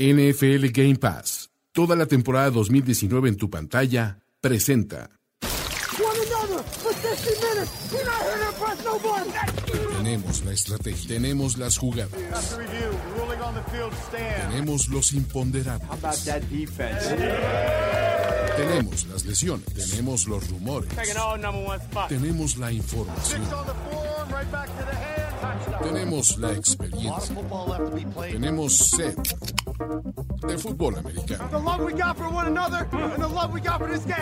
NFL Game Pass. Toda la temporada 2019 en tu pantalla presenta. Tenemos la estrategia, tenemos las jugadas, tenemos los imponderables, tenemos las lesiones, tenemos los rumores, tenemos la información. Tenemos la experiencia. Tenemos sed de fútbol americano.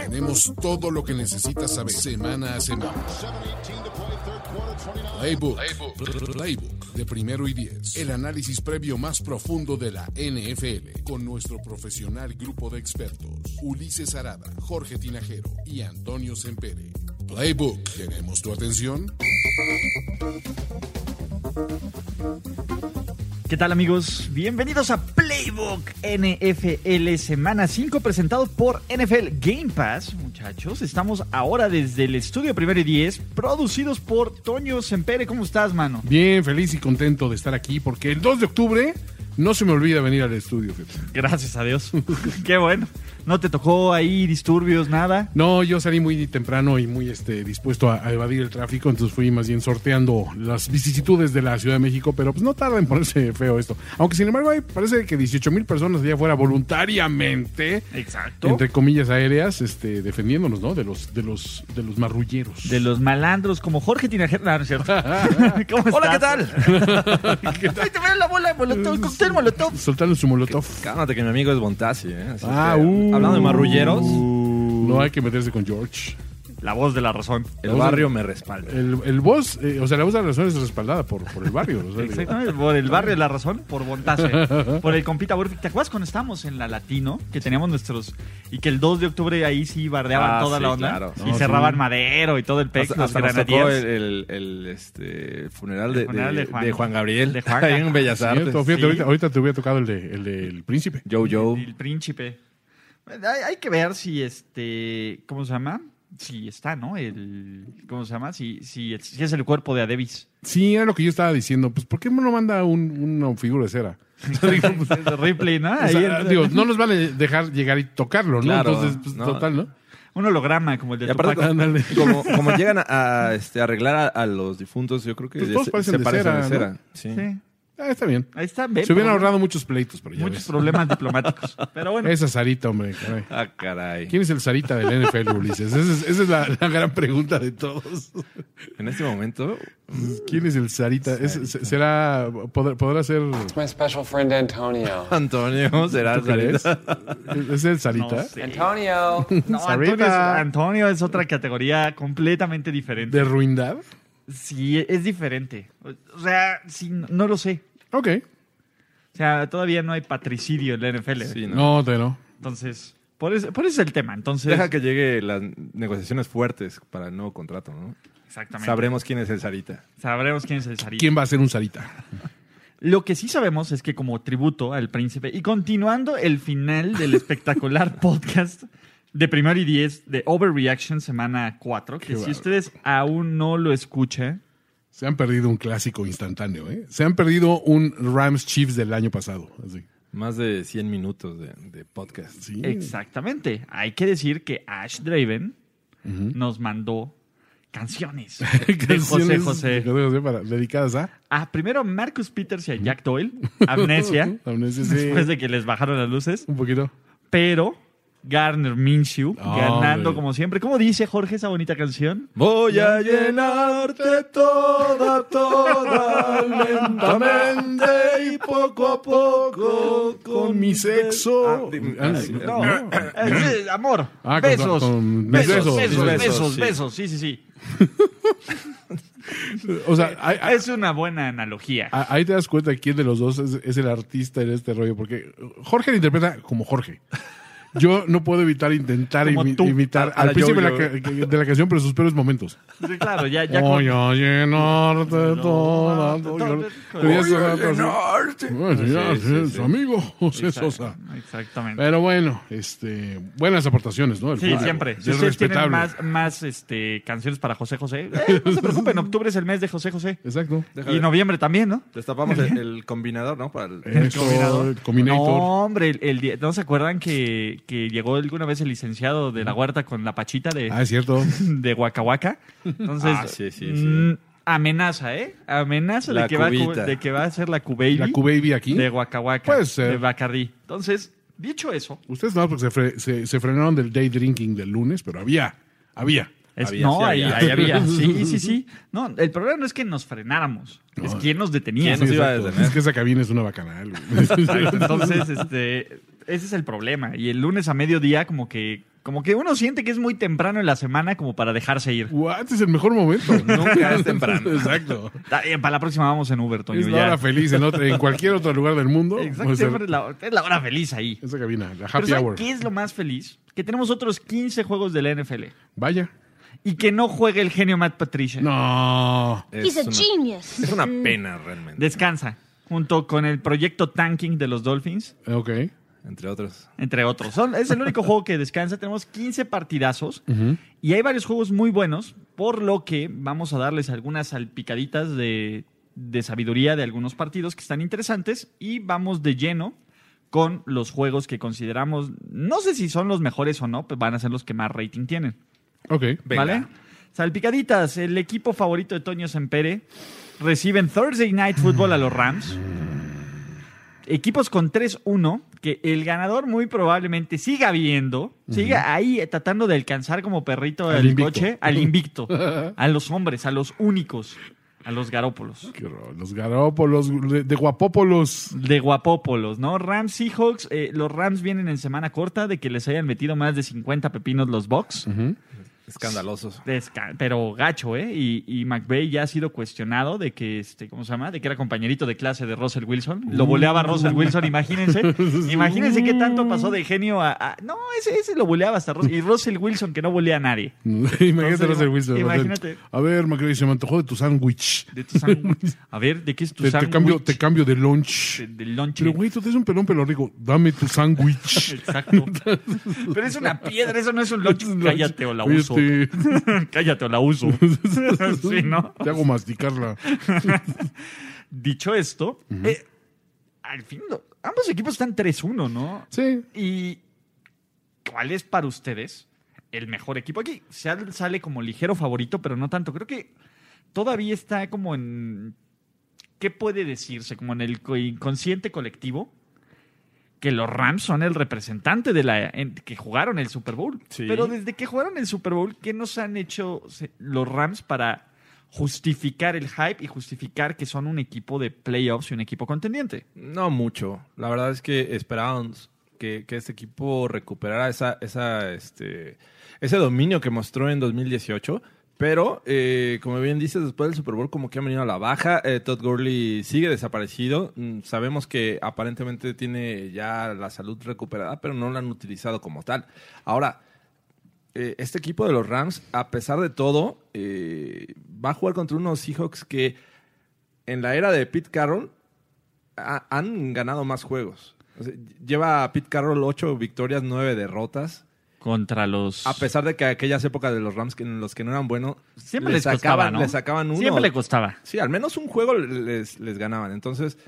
Tenemos todo lo que necesitas saber semana a semana. Playbook. Playbook de primero y diez. El análisis previo más profundo de la NFL con nuestro profesional grupo de expertos. Ulises Arada, Jorge Tinajero y Antonio Sempere. Playbook. ¿Tenemos tu atención? ¿Qué tal amigos? Bienvenidos a Playbook NFL Semana 5 presentado por NFL Game Pass. Muchachos, estamos ahora desde el estudio Primero y 10, producidos por Toño Sempere. ¿Cómo estás, mano? Bien, feliz y contento de estar aquí porque el 2 de octubre no se me olvida venir al estudio. Gracias a Dios. Qué bueno. ¿No te tocó ahí disturbios, nada? No, yo salí muy temprano y muy este, dispuesto a, evadir el tráfico, entonces fui más bien sorteando las vicisitudes de la Ciudad de México, pero pues no tarda en ponerse feo esto. Aunque sin embargo hay, parece que 18 mil personas allá afuera voluntariamente, Exacto. entre comillas aéreas, este, defendiéndonos, ¿no? De los, de los, de los marrulleros. De los malandros, como Jorge Tinajero. No, no es cierto. ¿Cómo Hola, ¿qué tal? ¿Qué tal? te la bola de molotov, cóctel molotov. Soltando su molotov. Cálmate que mi amigo es Bontasi, ¿eh? Así ah, que, uh. Hablando de marrulleros. No hay que meterse con George. La voz de la razón. El barrio me respalda. El, el voz, eh, o sea, la voz de la razón es respaldada por, por el barrio. o sea, digo. Exactamente, por el barrio de la razón, por Bontase, por el compita Burfict. ¿Te acuerdas cuando estábamos en la Latino? Que teníamos nuestros. Y que el 2 de octubre ahí sí bardeaban Ah, toda sí, la onda. claro. Y No, cerraban sí. madero y todo el pex, Hasta, los hasta nos tocó granadiers. el, el- el, este, funeral, El de, funeral de- de Juan- de Juan Gabriel. de ahí en Bellas Artes. Cierto, fíjate, sí. ahorita, ahorita te hubiera tocado el de el del príncipe. Joe Joe. El príncipe. Hay, hay que ver si este. ¿Cómo se llama? Si está, ¿no? El. ¿Cómo se llama? Si, si, si es el cuerpo de Adebis. Sí, era lo que yo estaba diciendo. Pues, ¿por qué no manda un- una figura de cera? Ripley, ¿no? O Ahí sea, el- digo, no nos van a dejar llegar y tocarlo, ¿no? Claro, Entonces, pues, no. total, ¿no? Un holograma como el de Y aparte, como, como llegan a, a, este, arreglar a, a los difuntos, yo creo que Pues todos se, parecen se de parecen cera, de cera. Sí. Sí. Ah, está bien. Ahí está. ve, Se hubieran ahorrado muchos pleitos, pero ya Muchos ves. problemas diplomáticos. Pero bueno. Esa Sarita, hombre. caray. Ah, caray. ¿Quién es el Sarita del NFL, Ulises? Esa es, esa es la, la gran pregunta de todos. En este momento, ¿Quién es el Sarita? Es- se- ¿Será, podrá, podrá ser, My special friend Antonio. Antonio será ¿tú crees? Sarita. ¿Es el Sarita? No sé. Antonio. No, Sarita. Antonio es, Antonio es otra categoría completamente diferente. ¿De ruindad? Sí, es diferente. O sea, sí, no lo sé. Ok. O sea, todavía no hay patricidio en la NFL. Sí, ¿no? No, te no. Entonces, por eso, por eso es el tema. Entonces, Deja que llegue las negociaciones fuertes para el nuevo contrato, ¿no? exactamente. Sabremos quién es el Sarita. Sabremos quién es el Sarita. ¿Quién va a ser un Sarita? Lo que sí sabemos es que como tributo al príncipe y continuando el final del espectacular podcast de Primero y Diez de Overreaction semana 4, que si ustedes aún no lo escuchan, Se han perdido un clásico instantáneo, ¿eh? Se han perdido un Rams Chiefs del año pasado. Así. Más de 100 minutos de, de podcast. Sí. exactamente, hay que decir que Ash Draven nos mandó canciones de José Canciones José. de José para- dedicadas a Ah, primero Marcus Peters y a Jack Doyle, Amnesia, Amnesia, sí. después de que les bajaron las luces. un poquito. pero Garner Minshew Hombre. ganando como siempre. ¿Cómo dice Jorge esa bonita canción? Voy a llenarte toda, toda, lentamente y poco a poco Con mi sexo. Ah, Ah. No, eh, eh, amor, Ah, besos, con besos, besos. besos, besos, Besos, besos, sí. sí, sí. O sea, hay- hay- Es una buena analogía. ahí te das cuenta quién de los dos es, es el artista en este rollo, porque Jorge lo interpreta como Jorge. Yo no puedo evitar intentar imi- tú. imitar al principio de la, de canción, pero sus peores momentos. Sí, claro, ya, ya Voy con- a llenarte No, toda Voy amigo José Sosa. Exactamente. Pero bueno, este, buenas aportaciones, ¿no? El Sí, fútbol. siempre. Es Si ustedes tienen más, más este, canciones para José José, eh, no se preocupen, octubre es el mes de José José. Exacto. Y noviembre también, ¿no? Destapamos el, el combinador, ¿no? Para el- Eso, combinador. el Combinator. No, hombre, el, el día- ¿no se acuerdan que, que llegó alguna vez el licenciado de la huerta con la pachita de, Ah, es cierto. de Huacahuaca? Entonces, Ah, sí, sí, sí. mm, amenaza, ¿eh? Amenaza de que, va a, de que va a ser la Cubaby La Q-Baby aquí. de Huacahuaca. Puede ser. De Bacardí. Entonces, dicho eso, Ustedes no, porque se, fre- se, se frenaron del day drinking del lunes, pero había, había. Es- Había, no, sí ahí, había. ahí había. Sí, sí, sí. No, el problema no es que nos frenáramos, es quién nos detenía. ¿Quién nos iba a exacto. detener? Es que esa cabina es una bacanal. Entonces, este, ese es el problema. Y el lunes a mediodía, como que, como que uno siente que es muy temprano en la semana como para dejarse ir. What? Es el mejor momento. Nunca es temprano. Exacto. Eh, Para la próxima vamos en Uber, Toño. Es la ya. hora feliz en, otro- en cualquier otro lugar del mundo. Exacto, es la, es la hora feliz ahí. esa cabina, la Pero happy ¿saben hour. qué es lo más feliz? Que tenemos otros 15 juegos de la NFL. Vaya. Y que no juegue el genio Matt Patricia. No. He's a una- genius. Es una pena, realmente. Descansa. Junto con el proyecto Tanking de los Dolphins. Ok. Entre otros. entre otros. Son- es el único juego que descansa. Tenemos 15 partidazos y hay varios juegos muy buenos, por lo que vamos a darles algunas salpicaditas de, de sabiduría de algunos partidos que están interesantes y vamos de lleno con los juegos que consideramos, no sé si son los mejores o no, pero van a ser los que más rating tienen. Ok. Venga. ¿Vale? Salpicaditas, el equipo favorito de Toño Sempere reciben Thursday Night Football a los Rams. Equipos con 3-1, que el ganador muy probablemente siga viendo, siga ahí tratando de alcanzar como perrito Al el invicto. coche, al invicto, a los hombres, a los únicos, a los garópolos. Los garópolos, de, guapópolos. De guapópolos, ¿no? Rams Seahawks, eh, los Rams vienen en semana corta de que les hayan metido más de 50 pepinos los Bucks. Escandalosos. Pero gacho, ¿eh? Y, y McVeigh ya ha sido cuestionado de que, este, ¿cómo se llama? De que era compañerito de clase de Russell Wilson. Lo boleaba Russell Wilson, imagínense. Imagínense qué tanto pasó de genio a... a- no, ese, ese lo boleaba hasta Russell. Y Russell Wilson que no bolea a nadie. imagínate Entonces, Russell Wilson. imagínate. A ver, McRae, se me antojó de tu sándwich. De tu sándwich. A ver, ¿de qué es tu Te, te sándwich? cambio, te cambio de lunch. De- Del lunch. Pero, güey, tú tienes un pelón pelo rico. Dame tu sándwich. Exacto. Pero es una piedra, eso no es un lunch. Cállate o la uso. Este, Cállate o la uso. sí, ¿no? Te hago masticarla. Dicho esto, eh, al fin, ambos equipos están 3-1, ¿no? Sí. ¿Y cuál es para ustedes el mejor equipo? Aquí Seattle sale como ligero favorito, pero no tanto. Creo que todavía está como en... ¿Qué puede decirse? Como en el co- inconsciente colectivo. Que los Rams son el representante de la en- que jugaron el Super Bowl. Sí. Pero desde que jugaron el Super Bowl, ¿qué nos han hecho los Rams para justificar el hype y justificar que son un equipo de playoffs y un equipo contendiente? No mucho. La verdad es que esperábamos que, que este equipo recuperara esa, esa, este, ese dominio que mostró en 2018. Pero, eh, como bien dices, después del Super Bowl como que ha venido a la baja. Eh, Todd Gurley sigue desaparecido. Mm, sabemos que aparentemente tiene ya la salud recuperada, pero no la han utilizado como tal. Ahora, eh, este equipo de los Rams, a pesar de todo, eh, va a jugar contra unos Seahawks que en la era de Pete Carroll ha- han ganado más juegos. Lleva a Pete Carroll ocho victorias, nueve derrotas. Contra los... A pesar de que aquellas épocas de los Rams que en los que no eran buenos, Siempre les les costaba, sacaban, ¿no? les sacaban uno. Siempre le costaba. Sí, al menos un juego les, les ganaban. Entonces,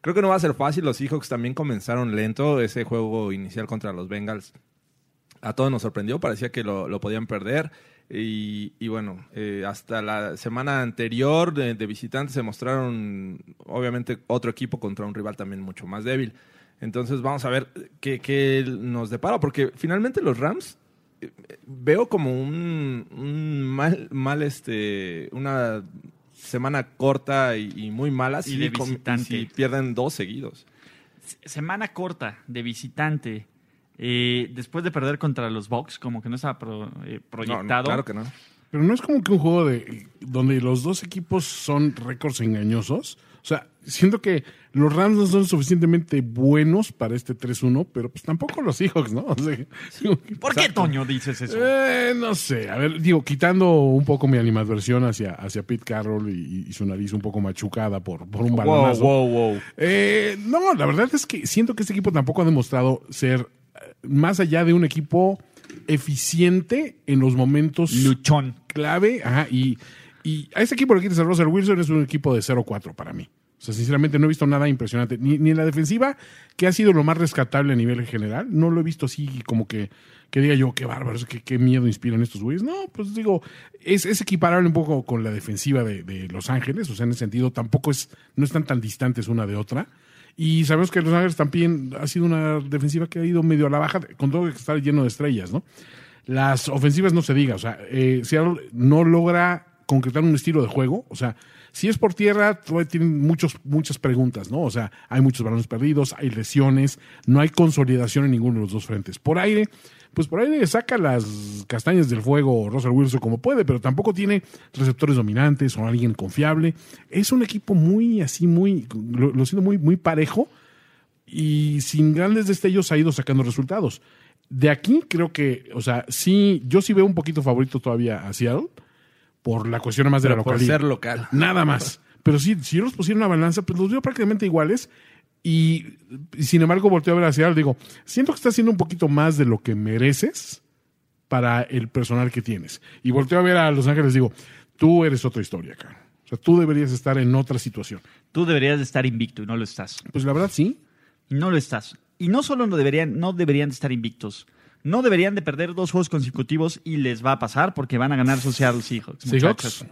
creo que no va a ser fácil. Los Seahawks también comenzaron lento. Ese juego inicial contra los Bengals a todos nos sorprendió. Parecía que lo, lo podían perder. Y, y bueno, eh, hasta la semana anterior de, de visitantes se mostraron, obviamente, otro equipo contra un rival también mucho más débil. Entonces, vamos a ver qué, qué nos depara. Porque finalmente los Rams eh, veo como un, un mal, mal este, una semana corta y, y muy mala Y de visitante. si pierden dos seguidos. Semana corta de visitante. eh, después de perder contra los Bucks, como que no estaba pro- eh, no, proyectado. claro que no. Pero no es como que un juego de donde los dos equipos son récords engañosos. O sea, siento que los Rams no son suficientemente buenos para este 3-1, pero pues tampoco los Seahawks, ¿no? O sea, ¿Por qué, Toño, dices eso? eh, no sé, a ver, digo, quitando un poco mi animadversión hacia, hacia Pete Carroll y, y su nariz un poco machucada por, por un balonazo. wow, wow. Eh, no, la verdad es que siento que este equipo tampoco ha demostrado ser eh, más allá de un equipo eficiente en los momentos Luchón. clave. Ajá, y, y a ese equipo le quitas a Russell Wilson, es un equipo de 0-4 para mí. O sea, sinceramente no he visto nada impresionante. Ni, ni en la defensiva, que ha sido lo más rescatable a nivel general, no lo he visto así como que, que diga yo, qué bárbaros, qué, qué miedo inspiran estos güeyes. No, pues digo, es, es equiparable un poco con la defensiva de, de Los Ángeles. O sea, en ese sentido, tampoco es, no están tan distantes una de otra. Y sabemos que Los Ángeles también ha sido una defensiva que ha ido medio a la baja, con todo que está lleno de estrellas, ¿no? Las ofensivas no se diga, o sea, eh, Seattle no logra concretar un estilo de juego, o sea, si es por tierra, tienen muchos, muchas preguntas, ¿no? O sea, hay muchos balones perdidos, hay lesiones, no hay consolidación en ninguno de los dos frentes. Por aire, pues por aire saca las castañas del fuego Russell Wilson como puede, pero tampoco tiene receptores dominantes o alguien confiable. Es un equipo muy así, muy, lo, lo siento muy, muy parejo y sin grandes destellos ha ido sacando resultados. De aquí creo que, o sea, sí, yo sí veo un poquito favorito todavía a Seattle por la cuestión más de Pero la por localidad. ser local. Nada más. Pero sí, si yo los pusiera en una balanza, pues los veo prácticamente iguales. Y, y sin embargo, volteo a ver hacia Seattle, digo, siento que está haciendo un poquito más de lo que mereces para el personal que tienes. Y volteo a ver a Los Ángeles, digo, tú eres otra historia, cara. O sea, tú deberías estar en otra situación. Tú deberías de estar invicto y no lo estás. Pues la verdad sí. No lo estás. Y no solo no deberían, no deberían de estar invictos. No deberían de perder dos juegos consecutivos y les va a pasar porque van a ganar sus Seattle Seahawks. Seahawks.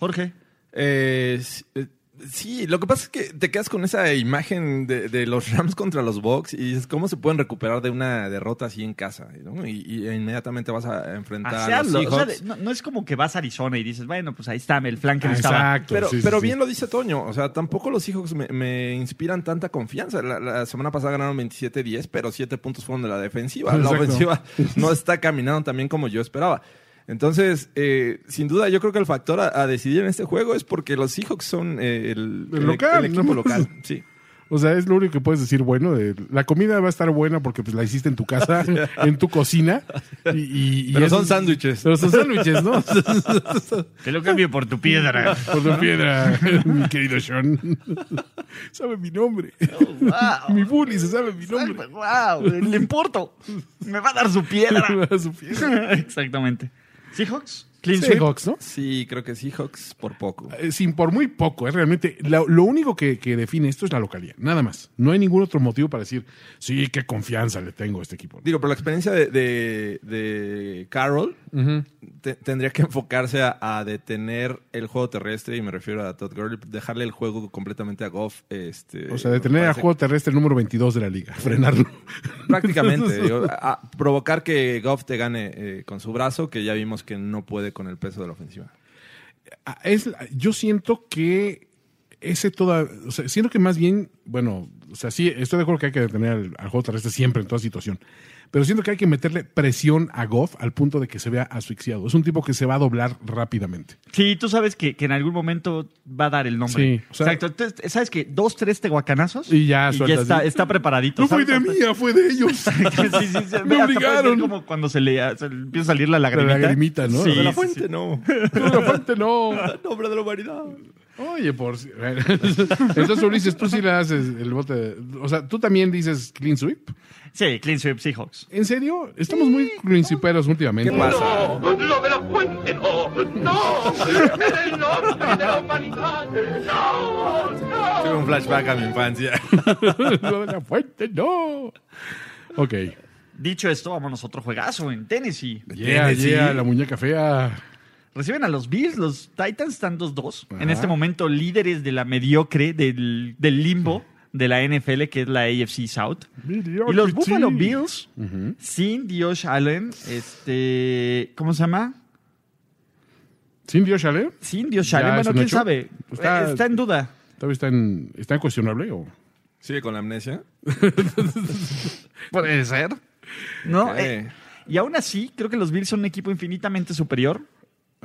Jorge. Eh, eh, sí, lo que pasa es que te quedas con esa imagen de, de los Rams contra los Bucks y dices, ¿cómo se pueden recuperar de una derrota así en casa? ¿no? Y, y inmediatamente vas a enfrentar A a, los Seattle. O sea, Seahawks. de- no, no es como que vas a Arizona y dices, bueno, pues ahí está el flan que Ah, exacto. Pero, sí, pero sí. bien lo dice Toño, o sea, tampoco los Seahawks me, me inspiran tanta confianza. La, la semana pasada ganaron 27-10, pero 7 puntos fueron de la defensiva. La ofensiva no está caminando tan bien como yo esperaba. Entonces, eh, sin duda, yo creo que el factor a, a decidir en este juego es porque los Seahawks son eh, el, El local, el equipo ¿no? local. Sí. O sea, es lo único que puedes decir bueno. de- la comida va a estar buena porque pues la hiciste en tu casa, en tu cocina. Y, y- y Pero son sándwiches. Pero son sándwiches, ¿no? Te lo cambio por tu piedra. Por tu piedra, mi querido Sean. sabe mi nombre. wow. mi bully se sabe mi nombre. wow, le importo. Me va a dar su piedra. Su piedra. Exactamente. Seahawks. Clean. Seahawks, ¿no? Sí, creo que Seahawks por poco. Eh, Sin por muy poco, es realmente lo, lo único que, que define esto es la localidad, nada más. No hay ningún otro motivo para decir, sí, qué confianza le tengo a este equipo. Digo, pero la experiencia de, de, de Carroll te- tendría que enfocarse a, a detener el juego terrestre, y me refiero a Todd Gurley, dejarle el juego completamente a Goff. Este, O sea, detener a parece- juego terrestre número 22 de la liga, frenarlo. Prácticamente. digo, a- a provocar que Goff te gane eh, con su brazo, que ya vimos que no puede con el peso de la ofensiva. Ah, es, yo siento que ese toda, o sea, siento que más bien, bueno, o sea, sí, estoy de acuerdo que hay que detener al, al juego terrestre siempre en toda situación, pero siento que hay que meterle presión a Goff al punto de que se vea asfixiado. Es un tipo que se va a doblar rápidamente. Sí, tú sabes que, que en algún momento va a dar el nombre. Sí, o sea- Exacto. Entonces, sabes que dos, tres teguacanazos Y ya sueltas, está, sí. está preparadito. No fue de mí, fue de ellos. sí, sí, sí. Me obligaron. como cuando se le, se le empieza a salir la lagrimita. lagrimita, ¿no? Sí, De la sí. no. No, la fuente no. Nombre de la humanidad. Oye, por si- Entonces, Ulises, tú sí le haces el bote. de- O sea, tú también dices clean sweep. Sí, clean sweep Seahawks. ¿En serio? Estamos muy clean sweeperos últimamente. ¿Qué pasa? No, lo de la fuente no, no, es el norte de la humanidad, no, no. Tuve un flashback a mi infancia. Lo de la fuente, no. Ok. Dicho esto, vámonos a otro juegazo en Tennessee. Yeah, Tennessee. yeah, la muñeca fea. Reciben a los Bills, los Titans están 2-2. En este momento líderes de la mediocre, del, del limbo de la NFL, que es la AFC South. Y los Buffalo Bills, sin Josh Allen, este, ¿cómo se llama? ¿Sin Dios Allen? Sin Josh Ya, Allen, bueno, quién hecho. sabe. Está- Eh, Está en duda. ¿Todavía está en, está en cuestionable? O? ¿Sigue con la amnesia? Puede ser. ¿no? Eh, y aún así, creo que los Bills son un equipo infinitamente superior.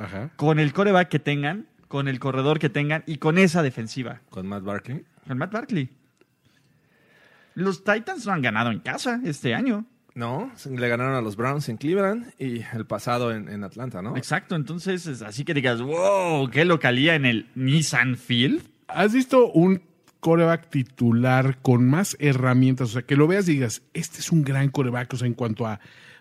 Ajá. con el coreback que tengan, con el corredor que tengan y con esa defensiva. Con Matt Barkley. Con Matt Barkley. Los Titans no han ganado en casa este año. No, le ganaron a los Browns en Cleveland y el pasado en, en Atlanta, ¿no? Exacto, entonces es así que digas, wow, qué localía en el Nissan Field. ¿Has visto un coreback titular con más herramientas? O sea, que lo veas y digas, este es un gran coreback, o sea, en cuanto a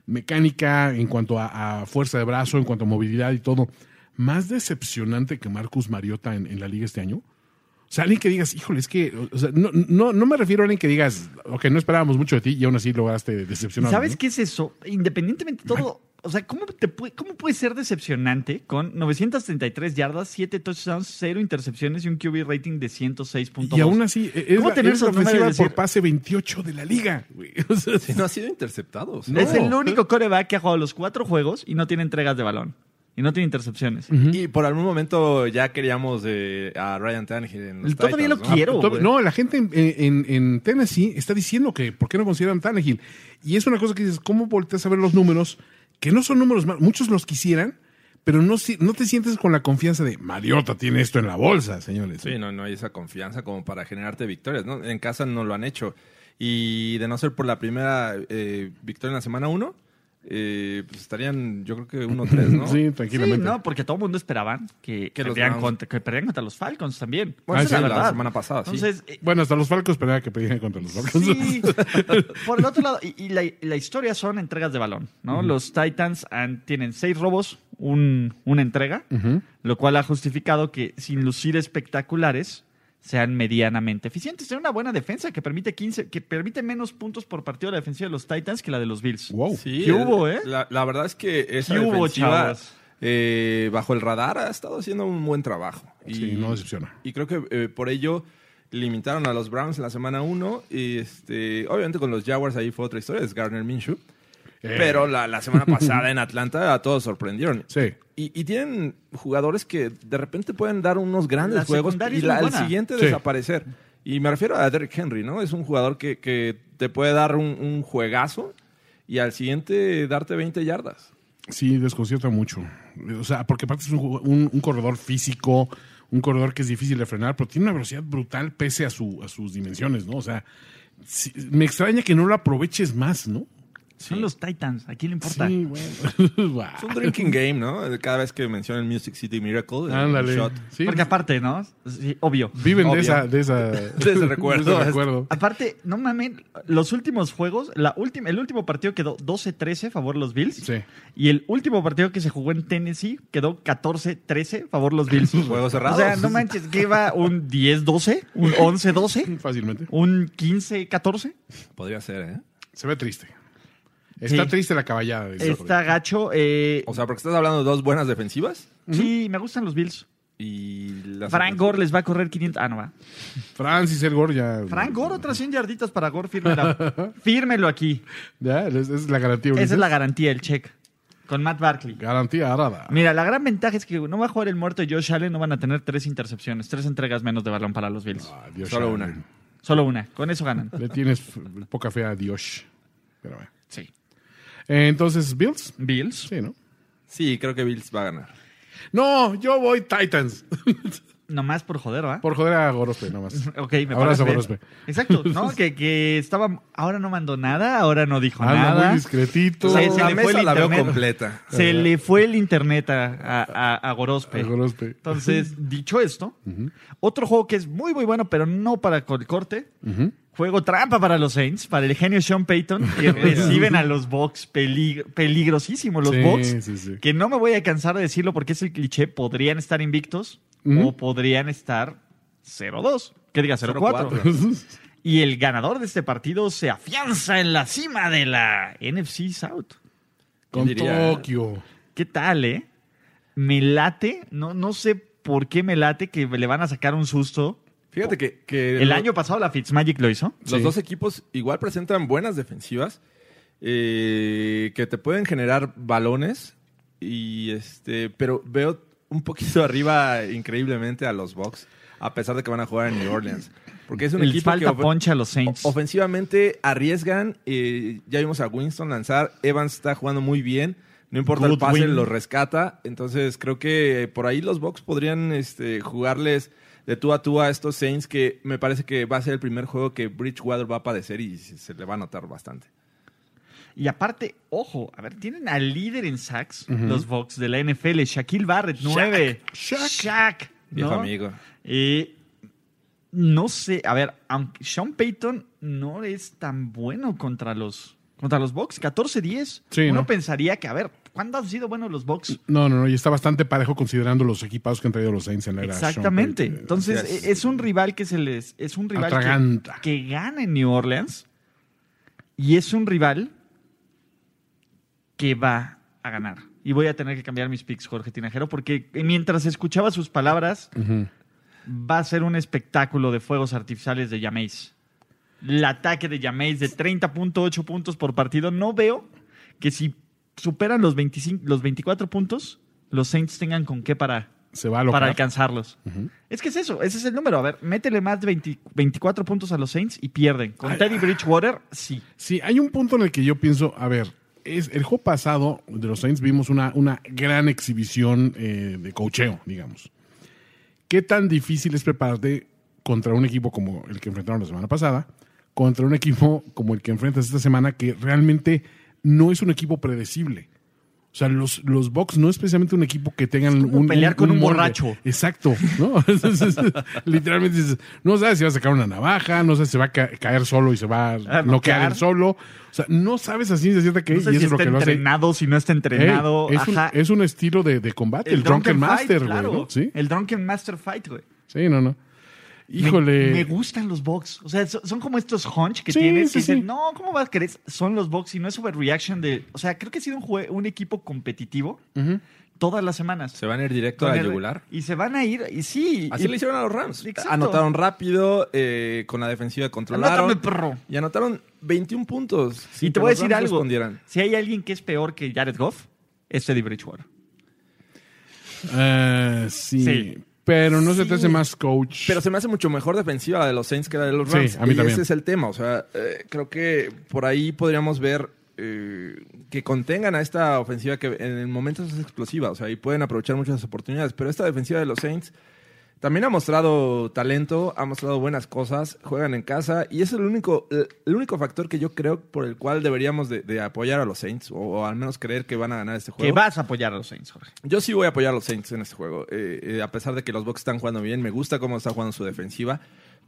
mecánica, en cuanto a, a fuerza de brazo, en cuanto a movilidad y todo. Más decepcionante que Marcus Mariota en, en la liga este año. O sea, alguien que digas, híjole, es que, o sea, no, no, no me refiero a alguien que digas, ok, no esperábamos mucho de ti y aún así lograste decepcionar. ¿Sabes qué es eso? Independientemente de todo, o sea, ¿cómo, te puede, ¿cómo puede ser decepcionante con 933 yardas, 7 touchdowns, 0 intercepciones y un QB rating de 106.2? Y aún así, es ¿Cómo la, tener es la ofensiva de por pase 28 de la liga. güey. O sea, Sí, no ha sido interceptado. No. Es el único coreback que ha jugado los cuatro juegos y no tiene entregas de balón. Y no tiene intercepciones. Y por algún momento ya queríamos eh, a Ryan Tannehill en los Todavía Titans, lo ¿no? quiero. Güey. No, la gente en, en- en Tennessee está diciendo que por qué no consideran Tannehill. Y es una cosa que dices, ¿cómo volteas a ver los números? Que no son números malos. Muchos los quisieran, pero no, no te sientes con la confianza de Mariota tiene esto en la bolsa, señores. Sí, no, no hay esa confianza como para generarte victorias, ¿no? En casa no lo han hecho. Y de no ser por la primera eh, victoria en la semana 1, eh, pues estarían, yo creo que 1-3, ¿no? Sí, Sí, tranquilamente. no, porque todo el mundo esperaban que, Que los perdieran contra, que perdieran contra los Falcons también. Bueno, Ah, esa sí, es la, verdad. semana pasada, sí. Eh, Bueno, hasta los Falcos esperaban que perdieran contra los Falcons. Sí. Por el otro lado, y, y la, y la historia son entregas de balón, ¿no? Los Titans han- tienen seis robos, un, una entrega, lo cual ha justificado que sin lucir espectaculares sean medianamente eficientes. Tienen una buena defensa que permite 15, que permite menos puntos por partido de la defensiva de los Titans que la de los Bills. Wow. Sí, ¿Qué hubo, eh? La, la verdad es que esa ¿Qué hubo, defensiva, chavos? eh, bajo el radar ha estado haciendo un buen trabajo. Y, Sí, no decepciona. Y creo que eh, por ello limitaron a los Browns en la semana 1. Y este, obviamente con los Jaguars ahí fue otra historia, es Gardner Minshew. Eh. Pero la, la semana pasada en Atlanta a todos sorprendieron. Sí. Y, y tienen jugadores que de repente pueden dar unos grandes La juegos y la- al siguiente Sí. desaparecer. Y me refiero a Derrick Henry, ¿no? Es un jugador que, que te puede dar un, un juegazo y al siguiente darte 20 yardas. Sí, desconcierta mucho. O sea, porque aparte es un, un- un corredor físico, un corredor que es difícil de frenar, pero tiene una velocidad brutal pese a, su, a sus dimensiones, ¿no? O sea, me extraña que no lo aproveches más, ¿no? Son los Titans, ¿a quién le importa? Sí, bueno. Es un drinking game, ¿no? Cada vez que mencionan Music City Miracle, Ándale. shot. Sí, Porque aparte, ¿no? Sí, obvio. viven de obvio. esa, de esa, De ese recuerdo. de ese recuerdo. Aparte, no mamen, los últimos juegos, la última, el último partido quedó 12-13 favor los Bills. Sí. Y el último partido que se jugó en Tennessee quedó 14-13 favor los Bills. Juegos cerrados. O sea, no manches, que iba un 10-12, un 11-12, Fácilmente. un 15-14. Podría ser, ¿eh? Se ve triste. Está Sí. triste la caballada. de Está gacho. eh, O sea, porque estás hablando de dos buenas defensivas Sí, me gustan los Bills. y las Frank Gore les va a correr 500. Ah, no va. Francis El Gore ya. Frank Gore, otras 100 yarditas para Gore, fírmelo. Fírmelo aquí. Ya, es, es la garantía. Esa es la garantía, el check. Con Matt Barkley. Garantía arada. Mira, la gran ventaja es que no va a jugar el muerto Josh Allen, no van a tener tres intercepciones, tres entregas menos de balón para los Bills. Ah, Dios Solo Allen. una. Solo una, con eso ganan. Le tienes poca fe a Dios. Pero bueno. Sí. Eh, entonces, Bills. Bills. Sí, ¿no? Sí, creo que Bills va a ganar. No, yo voy Titans. Nomás por joder, ¿va? Por joder a Gorospe, nomás. Ok, me Abrazo, parece bien. Gorospe. Exacto, ¿no? que, que estaba. Ahora no mandó nada, ahora no dijo Anda nada. muy discretito. Se la le fue mesa el la veo internet. completa. Se le fue el internet a, a, a- a Gorospe. A Gorospe. Entonces, dicho esto, otro juego que es muy, muy bueno, pero no para el corte. Juego trampa para los Saints, para el genio Sean Payton, que reciben a los Bucks pelig- peligrosísimos los Sí, Bucks. sí, sí. Que no me voy a cansar de decirlo porque es el cliché. Podrían estar invictos o podrían estar 0-2. Que diga 0-4. Y el ganador de este partido se afianza en la cima de la NFC South. Con diría? Tokio. ¿Qué tal, eh? Me late, no, no sé por qué me late que le van a sacar un susto. Fíjate que, que El lo- año pasado la Fitzmagic lo hizo. los Sí. dos equipos igual presentan buenas defensivas eh, que te pueden generar balones y este, pero veo un poquito arriba increíblemente a los Bucks a pesar de que van a jugar en New Orleans, porque es un Les equipo que falta ofe- poncha a los Saints. ofensivamente arriesgan. eh, ya vimos a Winston lanzar, Evans está jugando muy bien. No importa el pase, lo rescata. Entonces creo que por ahí los Bucks podrían este, jugarles de tú a tú a estos Saints que me parece que va a ser el primer juego que Bridgewater va a padecer y se le va a notar bastante. Y aparte, ojo, a ver, tienen al líder en sacks, los Bucks de la NFL, Shaquille Barrett, 9. Shaq. Shaq. Viejo ¿no? amigo. Eh, no sé, a ver, aunque Sean Payton no es tan bueno contra los contra los Bucks, 14-10. Sí, Uno ¿no? pensaría que, a ver, ¿cuándo han sido buenos los Bucks? No, no, no, y está bastante parejo considerando los equipados que han traído los Saints en la era. Exactamente. Entonces, es. un rival que se les. Es un rival Atraganta. que, que gana en New Orleans. Y es un rival que va a ganar. Y voy a tener que cambiar mis picks, Jorge Tinajero, porque mientras escuchaba sus palabras, va a ser un espectáculo de fuegos artificiales de Jameis. El ataque de Jameis de 30.8 puntos por partido. No veo que si superan los, 25, los 24 puntos, los Saints tengan con qué para, se va a lograr. para alcanzarlos. Es que es eso, ese es el número. A ver, métele más de 20 24 puntos a los Saints y pierden. Con Ay, Teddy Bridgewater, sí. Sí, hay un punto en el que yo pienso, a ver, es el juego pasado de los Saints vimos una, una gran exhibición eh, de cocheo, digamos. ¿Qué tan difícil es prepararte contra un equipo como el que enfrentaron la semana pasada, contra un equipo como el que enfrentas esta semana, que realmente no es un equipo predecible? O sea, los, los Bucks no es precisamente un equipo que tengan como un. pelear con un borracho. Exacto, ¿no? Entonces, literalmente dices, no sabes si va a sacar una navaja, no sabes si va a ca- caer solo y se va a noquear él solo. O sea, no sabes así de cierta que No sé y si eso es lo está que lo hace. entrenado, si no está Ey, entrenado. es, un, Ajá. es un estilo de, de combate, el, Drunken, Master, güey, claro. ¿no? Sí, El Drunken Master Fight, güey. sí, no, no. Me- Híjole. Me, gustan los Bucks. O sea, so- son como estos hunch que Sí, tienes sí, que dicen, sí. no, ¿cómo vas a creer? Son los Bucks y no es overreaction de. O sea, creo que ha sido un, jue- un equipo competitivo todas las semanas. Se van a ir directo a la yugular. Y se van a ir, y sí. Así y- le hicieron a los Rams. Exacto. Anotaron rápido, eh, con la defensiva controlaron. Anótame, perro. Y anotaron 21 puntos. Y te voy a decir Rams algo. Si hay alguien que es peor que Jared Goff, es Teddy Bridgewater. Eh, sí, Sí. Pero no se te Sí. hace más coach. Pero se me hace mucho mejor defensiva la de los Saints que la de los Sí, Rams. a mí y también. ese es el tema. O sea, eh, creo que por ahí podríamos ver eh, que contengan a esta ofensiva que en momentos es explosiva. O sea, y pueden aprovechar muchas oportunidades. Pero esta defensiva de los Saints también ha mostrado talento, ha mostrado buenas cosas, juegan en casa. Y es el único, el, único factor que yo creo por el cual deberíamos de, de apoyar a los Saints. O, o al menos creer que van a ganar este Que juego. vas a apoyar a los Saints, Jorge. Yo sí voy a apoyar a los Saints en este juego. Eh, eh, a pesar de que los Bucks están jugando bien, me gusta cómo está jugando su defensiva.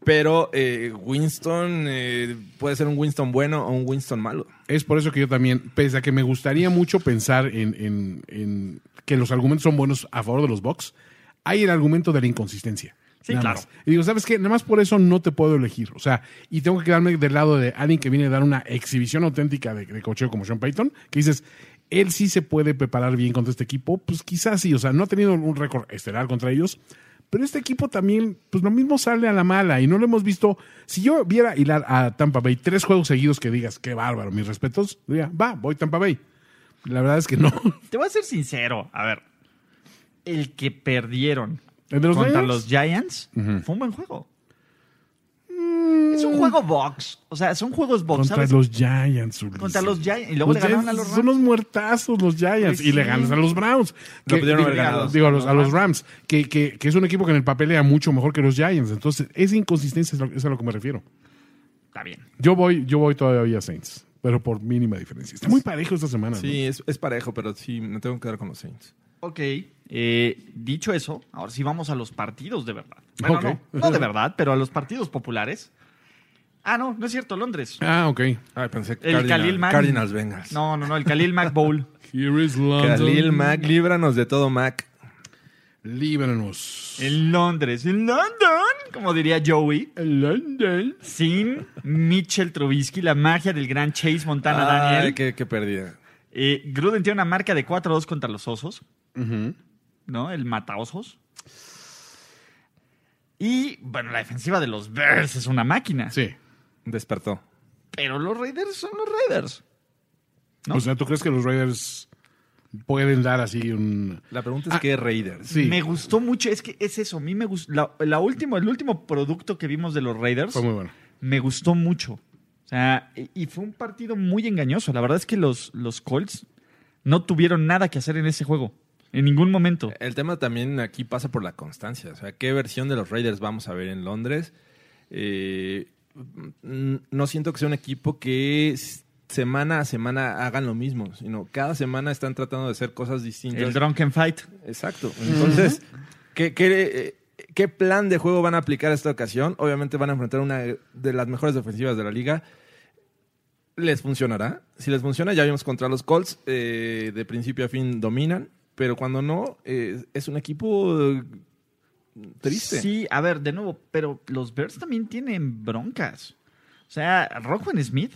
Pero eh, Winston eh, puede ser un Winston bueno o un Winston malo. Es por eso que yo también, pese a que me gustaría mucho pensar en, en- en que los argumentos son buenos a favor de los Bucks, hay el argumento de la inconsistencia. Sí, Nada claro. más. Y digo, ¿sabes qué? Nada más por eso no te puedo elegir. O sea, y tengo que quedarme del lado de alguien que viene a dar una exhibición auténtica de, de cocheo como Sean Payton, que dices, él sí se puede preparar bien contra este equipo. Pues quizás sí, o sea, no ha tenido un récord estelar contra ellos. Pero este equipo también, pues lo mismo sale a la mala y no lo hemos visto. Si yo viera hilar a Tampa Bay tres juegos seguidos que digas, qué bárbaro, mis respetos, diría, va, voy Tampa Bay. La verdad es que no. Te voy a ser sincero. A ver, el que perdieron ¿El de los contra Lions? los Giants fue un buen juego. Es un juego box. O sea, son juegos box, Contra ¿sabes? los Giants. Ulises. Contra los Giants. Y luego Los le ganaron a Giants los Son Rams. unos muertros los Giants. Pues y le ganas a los Browns. Lo pudieron haber ganado. Digo, a los, a los Rams. Que, que, que es un equipo que en el papel era mucho mejor que los Giants. Entonces, esa inconsistencia es, lo- es a lo que me refiero. Está bien. Yo voy, yo voy todavía a Saints. Pero por mínima diferencia. Está muy parejo esta semana. ¿no? Sí, es, es parejo, pero sí, me tengo que quedar con los Saints. Ok. Eh, dicho eso, ahora sí vamos a los partidos de verdad. Bueno, no, no de verdad, pero a los partidos populares. Ah, no, no es cierto, Londres. Ah, ok. Ay, pensé que El Cardinal- Khalil Mack. Cardinals Bengals. No, no, no, el Khalil Mac Bowl. Here is London. Khalil Mack, líbranos de todo Mac. Líbranos. En Londres, en London, como diría Joey. London. Sin Mitchell Trubisky, la magia del gran Chase Montana Ay, Daniel. qué, qué pérdida. Eh, Gruden tiene una marca de 4-2 contra los osos. ¿No? El mataosos. Y, bueno, la defensiva de los Bears es una máquina. Sí. Despertó. Pero los Raiders son los Raiders. ¿No? O sea, ¿tú crees que los Raiders pueden dar así un. La pregunta es Ah, qué Raiders. Sí. Me gustó mucho, es que es eso, a mí me gustó, la, la último, el último producto que vimos de los Raiders Fue muy bueno. me gustó mucho. O sea, y, y fue un partido muy engañoso. La verdad es que los, los Colts No tuvieron nada que hacer en ese juego. En ningún momento. El tema también aquí pasa por la constancia. O sea, ¿qué versión de los Raiders vamos a ver en Londres? Eh, no siento que sea un equipo que semana a semana hagan lo mismo, sino cada semana están tratando de hacer cosas distintas. El Drunken Fight. Exacto. Entonces, ¿qué, qué, eh, qué plan de juego van a aplicar esta ocasión? Obviamente van a enfrentar una de las mejores defensivas de la liga. ¿Les funcionará? Si les funciona, ya vimos contra los Colts, eh, de principio a fin dominan, pero cuando no, eh, es un equipo triste. Sí, a ver, de nuevo, pero los Bears también tienen broncas. O sea, Rockman Smith,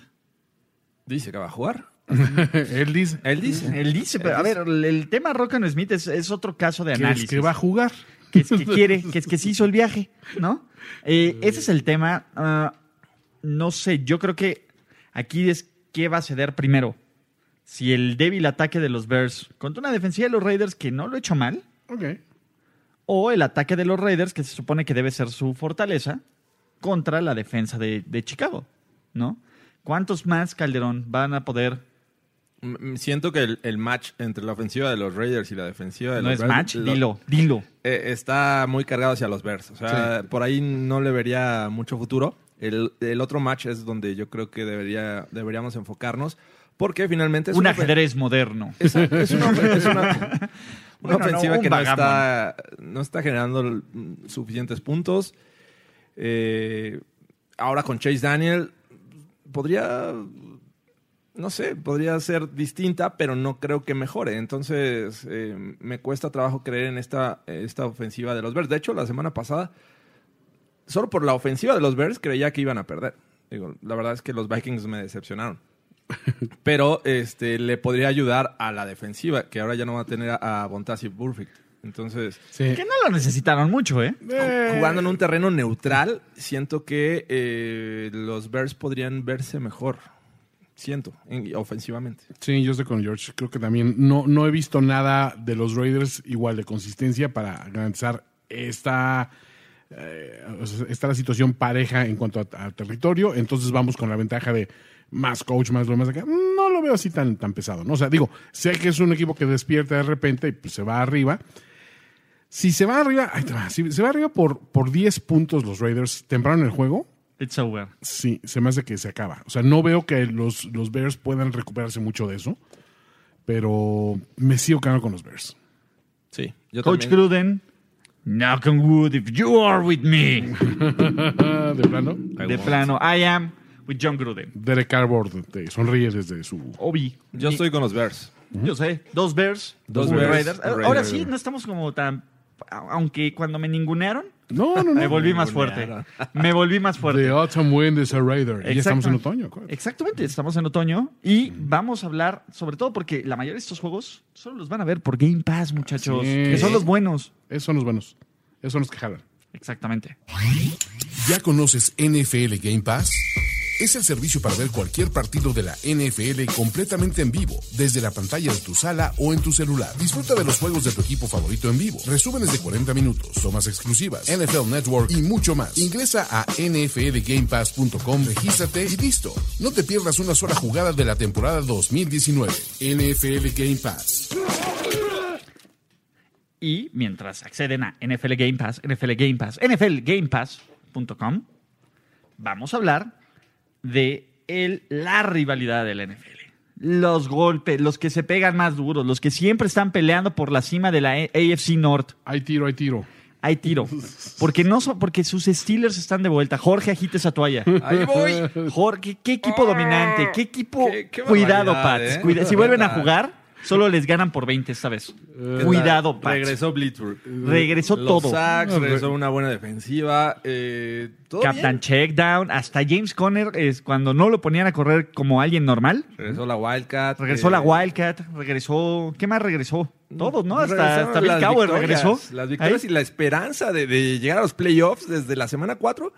Dice que va a jugar. Él dice Él dice. él dice, pero a ver, el, tema Rockman Smith es, es otro caso de es análisis. que va a jugar. que es que quiere, que es que se hizo el viaje, ¿no? Eh, ese es el tema. Ah, no sé, yo creo que aquí es qué va a ceder primero. Si el débil ataque de los Bears contra una defensiva de los Raiders que no lo ha hecho mal, Ok. o el ataque de los Raiders que se supone que debe ser su fortaleza contra la defensa de, de Chicago, ¿no? ¿Cuántos más, Calderón, van a poder? Siento que el, el match entre la ofensiva de los Raiders y la defensiva de No los es Bears, match, lo- dilo, dilo. eh, está muy cargado hacia los Bears. O sea, por ahí no le vería mucho futuro. El, el otro match es donde yo creo que debería, deberíamos enfocarnos. Porque finalmente es Un una, ajedrez moderno. es, es una, es una- una Bueno, no, ofensiva un que no está, no está generando suficientes puntos. Eh, ahora con Chase Daniel podría, no sé, podría ser distinta, pero no creo que mejore. Entonces eh, me cuesta trabajo creer en esta, esta ofensiva de los Bears. De hecho, la semana pasada, solo por la ofensiva de los Bears creía que iban a perder. Digo, la verdad es que los Vikings me decepcionaron. Pero este le podría ayudar a la defensiva, que ahora ya no va a tener a, a Bontasi Burfict. Entonces, Sí. Que no lo necesitaron mucho, ¿eh? Jugando en un terreno neutral, siento que eh, los Bears podrían verse mejor. Siento, en- ofensivamente. Sí, yo estoy con George. Creo que también no, no he visto nada de los Raiders igual de consistencia para garantizar esta, eh, está la situación pareja en cuanto a, a territorio. Entonces vamos con la ventaja de más coach, más lo demás acá. No lo veo así tan, tan pesado. ¿no? O sea, digo, sé que es un equipo que despierta de repente y pues, se va arriba. Si se va arriba, ahí te va. si se va arriba por, por 10 puntos los Raiders temprano en el juego, It's over. Sí, se me hace que se acaba. O sea, no veo que los, los Bears puedan recuperarse mucho de eso, pero me sigo quedando con los Bears. Sí, yo Coach también. Gruden, knock on wood if you are with me. de plano, De plano, I am with John Gruden. Derek Cardboard te sonríe desde su... Obi. Yo estoy con los Bears. Yo sé. Dos Bears. Dos Bears, Raiders. Ahora sí, no estamos como tan... Aunque cuando me ningunearon, No, no, me no. volví más fuerte. Me volví más fuerte. The Autumn Wind is a Raider. Y ya estamos en otoño. acuérdate. Exactamente, estamos en otoño y vamos a hablar, sobre todo porque la mayoría de estos juegos solo los van a ver por Game Pass, muchachos, Sí. que son los buenos. Esos son los buenos. Esos son los que jalan. Exactamente. ¿Ya conoces NFL Game Pass? Es el servicio para ver cualquier partido de la NFL completamente en vivo, desde la pantalla de tu sala o en tu celular. Disfruta de los juegos de tu equipo favorito en vivo, resúmenes de 40 minutos, tomas exclusivas, NFL Network y mucho más. Ingresa a nflgamepass.com, regístrate y listo. No te pierdas una sola jugada de la temporada 2019. NFL Game Pass. Y mientras acceden a NFL Game Pass, NFL Game Pass, nflgamepass.com, vamos a hablar de el, la rivalidad de la NFL. Los golpes, los que se pegan más duros, los que siempre están peleando por la cima de la A- AFC North. Hay tiro, hay tiro. Hay tiro. Porque no porque sus Steelers están de vuelta. Jorge, agite esa toalla. Ahí voy. Jorge, qué equipo dominante, qué equipo. Qué- qué Cuidado, Pats. ¿eh? cuida- Si vuelven a jugar, solo les ganan por 20 esta vez. Cuidado, Pats. Regresó Blitzburg. Regresó Los todo. sacks, regresó una buena defensiva. Eh, ¿todo Captain bien? Checkdown, hasta James Conner, es cuando no lo ponían a correr como alguien normal. Regresó la Wildcat. Regresó eh, la Wildcat, regresó. ¿Qué más regresó? Todos, ¿no? Hasta, hasta Bill Cowher regresó. Las victorias Ahí. y la esperanza de, de llegar a los playoffs desde la semana 4.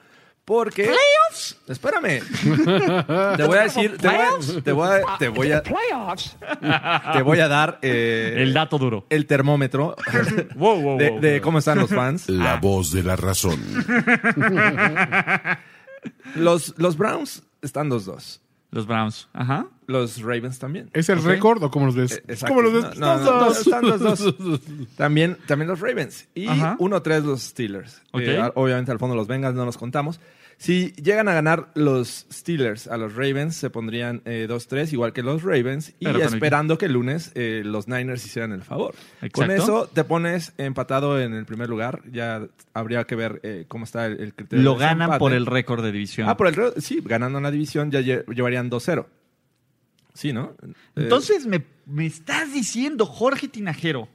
Porque. ¿Playoffs? Espérame. te voy a decir. Te voy a, te voy a, te voy a, Playoffs? te voy a dar eh, El dato duro. el termómetro Wow, wow, de, wow, de cómo están los fans. La voz de la razón. Los, los Browns están 2-2. Los Browns. Ajá. Los Ravens también. ¿Es el récord o cómo los ves? Eh, exacto. ¿Cómo los ves? No, no, Los no, dos. están los dos. También, también los Ravens. Y Ajá. 1-3 los Steelers. Eh, obviamente al fondo los Bengals no los contamos. Si llegan a ganar los Steelers a los Ravens, se pondrían eh, 2-3, igual que los Ravens, y Pero esperando que el lunes eh, los Niners hicieran el favor. Con eso te pones empatado en el primer lugar. Ya habría que ver eh, cómo está el, el criterio. Lo de ganan por el récord de división. Ah, por el re- Sí, ganando en la división ya lle- llevarían 2-0. Sí, ¿no? Eh, Entonces, me, me estás diciendo, Jorge Tinajero,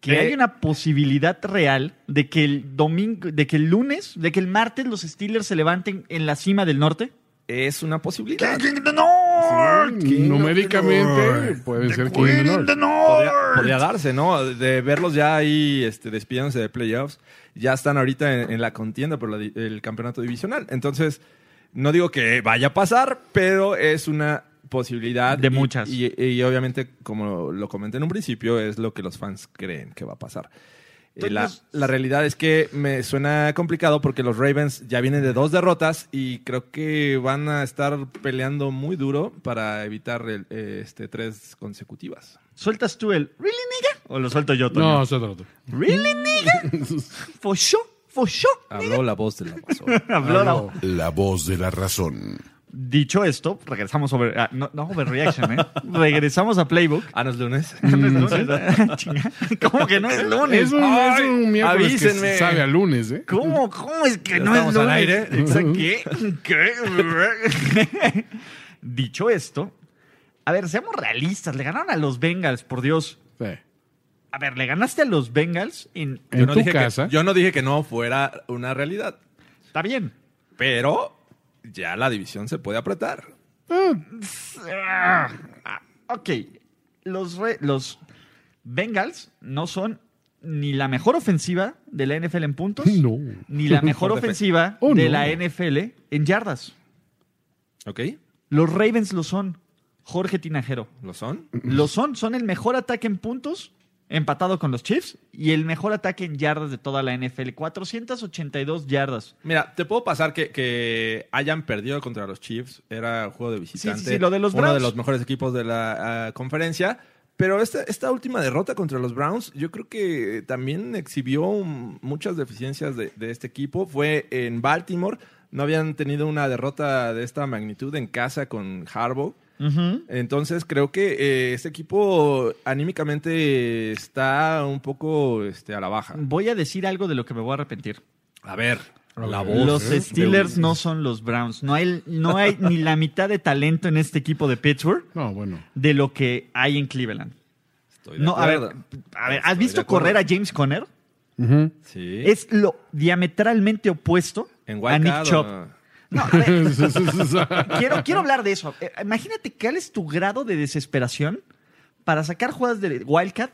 que Eh. hay una posibilidad real de que el domingo, de que el lunes, de que el martes los Steelers se levanten en la cima del norte. es una posibilidad. ¡No! Numéricamente puede ser que Queen in menor. the North. podría, podría darse, ¿no? De verlos ya ahí este, despidiéndose de playoffs. Ya están ahorita en, en la contienda por la el campeonato divisional. Entonces, no digo que vaya a pasar, pero es una posibilidad. De y- muchas. Y, y obviamente, como lo comenté en un principio, es lo que los fans creen que va a pasar. Eh, la, la realidad es que me suena complicado porque los Ravens ya vienen de dos derrotas y creo que van a estar peleando muy duro para evitar el, eh, este, tres consecutivas. ¿Sueltas tú el ¿Really, nigga? ¿O lo suelto yo, Toño? No, otro. otro. ¿Really, nigga? ¿For sure? ¿For sure? Habló la voz de la razón. Habló la- La voz de la razón. Dicho esto, regresamos sobre... ah, no, no overreaction, ¿eh? regresamos a Playbook. Ah, ¿no es lunes? No es lunes. Chinga. ¿Cómo que no es lunes? Es un, Ay, es un miércoles avísenme. que sabe a lunes, ¿eh? ¿Cómo, ¿Cómo es que no estamos es al lunes? aire. Exacto. ¿Qué? ¿Qué? Dicho esto, a ver, seamos realistas. Le ganaron a los Bengals, por Dios. Sí. A ver, le ganaste a los Bengals en... En Yo no tu dije que- casa. yo no dije que no fuera una realidad, Está bien. pero ya la división se puede apretar. Ah, ok. Los, re- los Bengals no son ni la mejor ofensiva de la NFL en puntos, No. ni la mejor ofensiva Oh, de no. la NFL en yardas. ¿Ok? Los Ravens lo son. Jorge Tinajero. ¿Lo son? Lo son. Son el mejor ataque en puntos, empatado con los Chiefs, y el mejor ataque en yardas de toda la NFL. 482 yardas. Mira, te puedo pasar que, que hayan perdido contra los Chiefs. Era juego de visitante. Sí, sí, sí, lo de los Uno Browns. de los mejores equipos de la ah, conferencia. Pero esta, esta última derrota contra los Browns, yo creo que también exhibió muchas deficiencias de, de este equipo. Fue en Baltimore. No habían tenido una derrota de esta magnitud en casa con Harbaugh. Entonces creo que eh, este equipo anímicamente está un poco este, a la baja. Voy a decir algo de lo que me voy a arrepentir. A ver, la Los ¿eh? Steelers no son los Browns. No hay, no hay ni la mitad de talento en este equipo de Pittsburgh No, bueno. de lo que hay en Cleveland. Estoy de No, a ver, a ver, Estoy ¿has visto correr a James Conner? Sí. Es lo diametralmente opuesto en a Nick Chubb. No, a ver, quiero, quiero hablar de eso. Eh, Imagínate cuál es tu grado de desesperación para sacar jugadas de Wildcat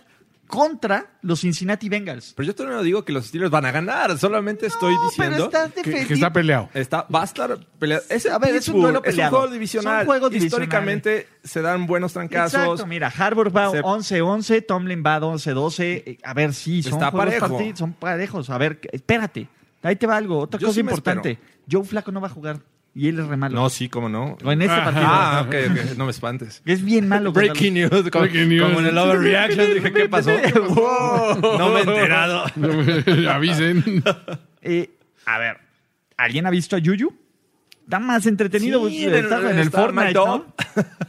contra los Cincinnati Bengals. Pero yo todavía no digo que los Steelers van a ganar, solamente estoy No, diciendo estás que, que está peleado. está, va a estar peleado. Es, A ver, es un duelo es un peleado. juego divisional. Son juegos Históricamente se dan buenos trancazos. Exacto, mira, Harvard va Se- 11-11, Tomlin va 11-12. Eh, A ver, sí, son Está juegos parejo. partidos, son parejos. A ver, espérate. Ahí te va algo. Otra Yo cosa sí me importante. Joe Flaco no va a jugar. Y él es re malo. No, sí, cómo no. O en este partido. Ah, ok, ok, no me espantes. Es bien malo. Breaking news, como, Breaking news. como en el overreaction. Dije, ¿qué pasó? No me he enterado. Avisen. Eh, a ver, ¿alguien ha visto a Yuyu? Está más entretenido. Sí, pues, está en el- en el está Fortnite, ¿no?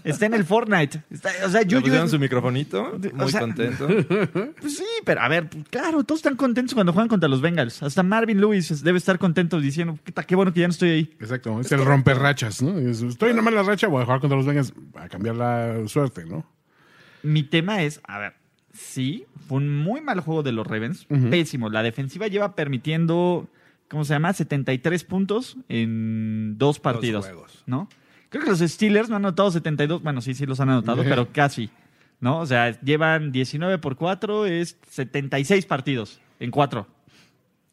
Está en el Fortnite. Está- o sea, Le pusieron es- su microfonito, muy sea- contento. Pues sí, pero a ver, claro, todos están contentos cuando juegan contra los Bengals. Hasta Marvin Lewis debe estar contento diciendo, "Puta, qué bueno que ya no estoy ahí. Exacto, es el romper rachas, ¿no? Es, Estoy en una mala racha, voy a jugar contra los Bengals a cambiar la suerte, ¿no? Mi tema es, a ver, sí, fue un muy mal juego de los Ravens, pésimo. La defensiva lleva permitiendo, ¿cómo se llama? 73 puntos en dos partidos, juegos. ¿no? Creo que los Steelers no han anotado 72, bueno, sí, sí los han anotado, pero casi, ¿no? O sea, llevan 19 por 4, es 76 partidos en 4.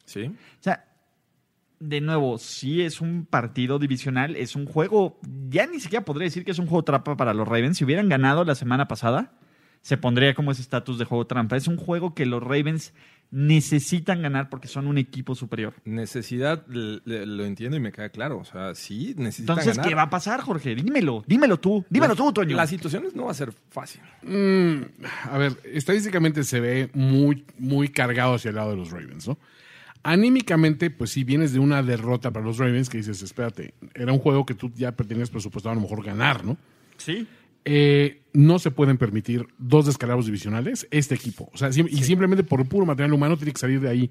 Sí. O sea, de nuevo, sí es un partido divisional, es un juego, ya ni siquiera podría decir que es un juego trampa para los Ravens. Si hubieran ganado la semana pasada, se pondría como ese estatus de juego trampa. Es un juego que los Ravens necesitan ganar porque son un equipo superior. Necesidad, le- le- lo entiendo y me queda claro. O sea, sí, necesitan Entonces, ganar. ¿qué va a pasar, Jorge? Dímelo, dímelo tú, dímelo tú, Toño. Las situaciones no va a ser fácil. Mm, a ver, estadísticamente se ve muy, muy cargado hacia el lado de los Ravens, ¿no? Anímicamente, pues sí, vienes de una derrota para los Ravens que dices, espérate, era un juego que tú ya tenías presupuestado a lo mejor ganar, ¿no? Sí. Eh, no se pueden permitir dos descalabros divisionales este equipo. O sea, y simplemente por puro material humano tiene que salir de ahí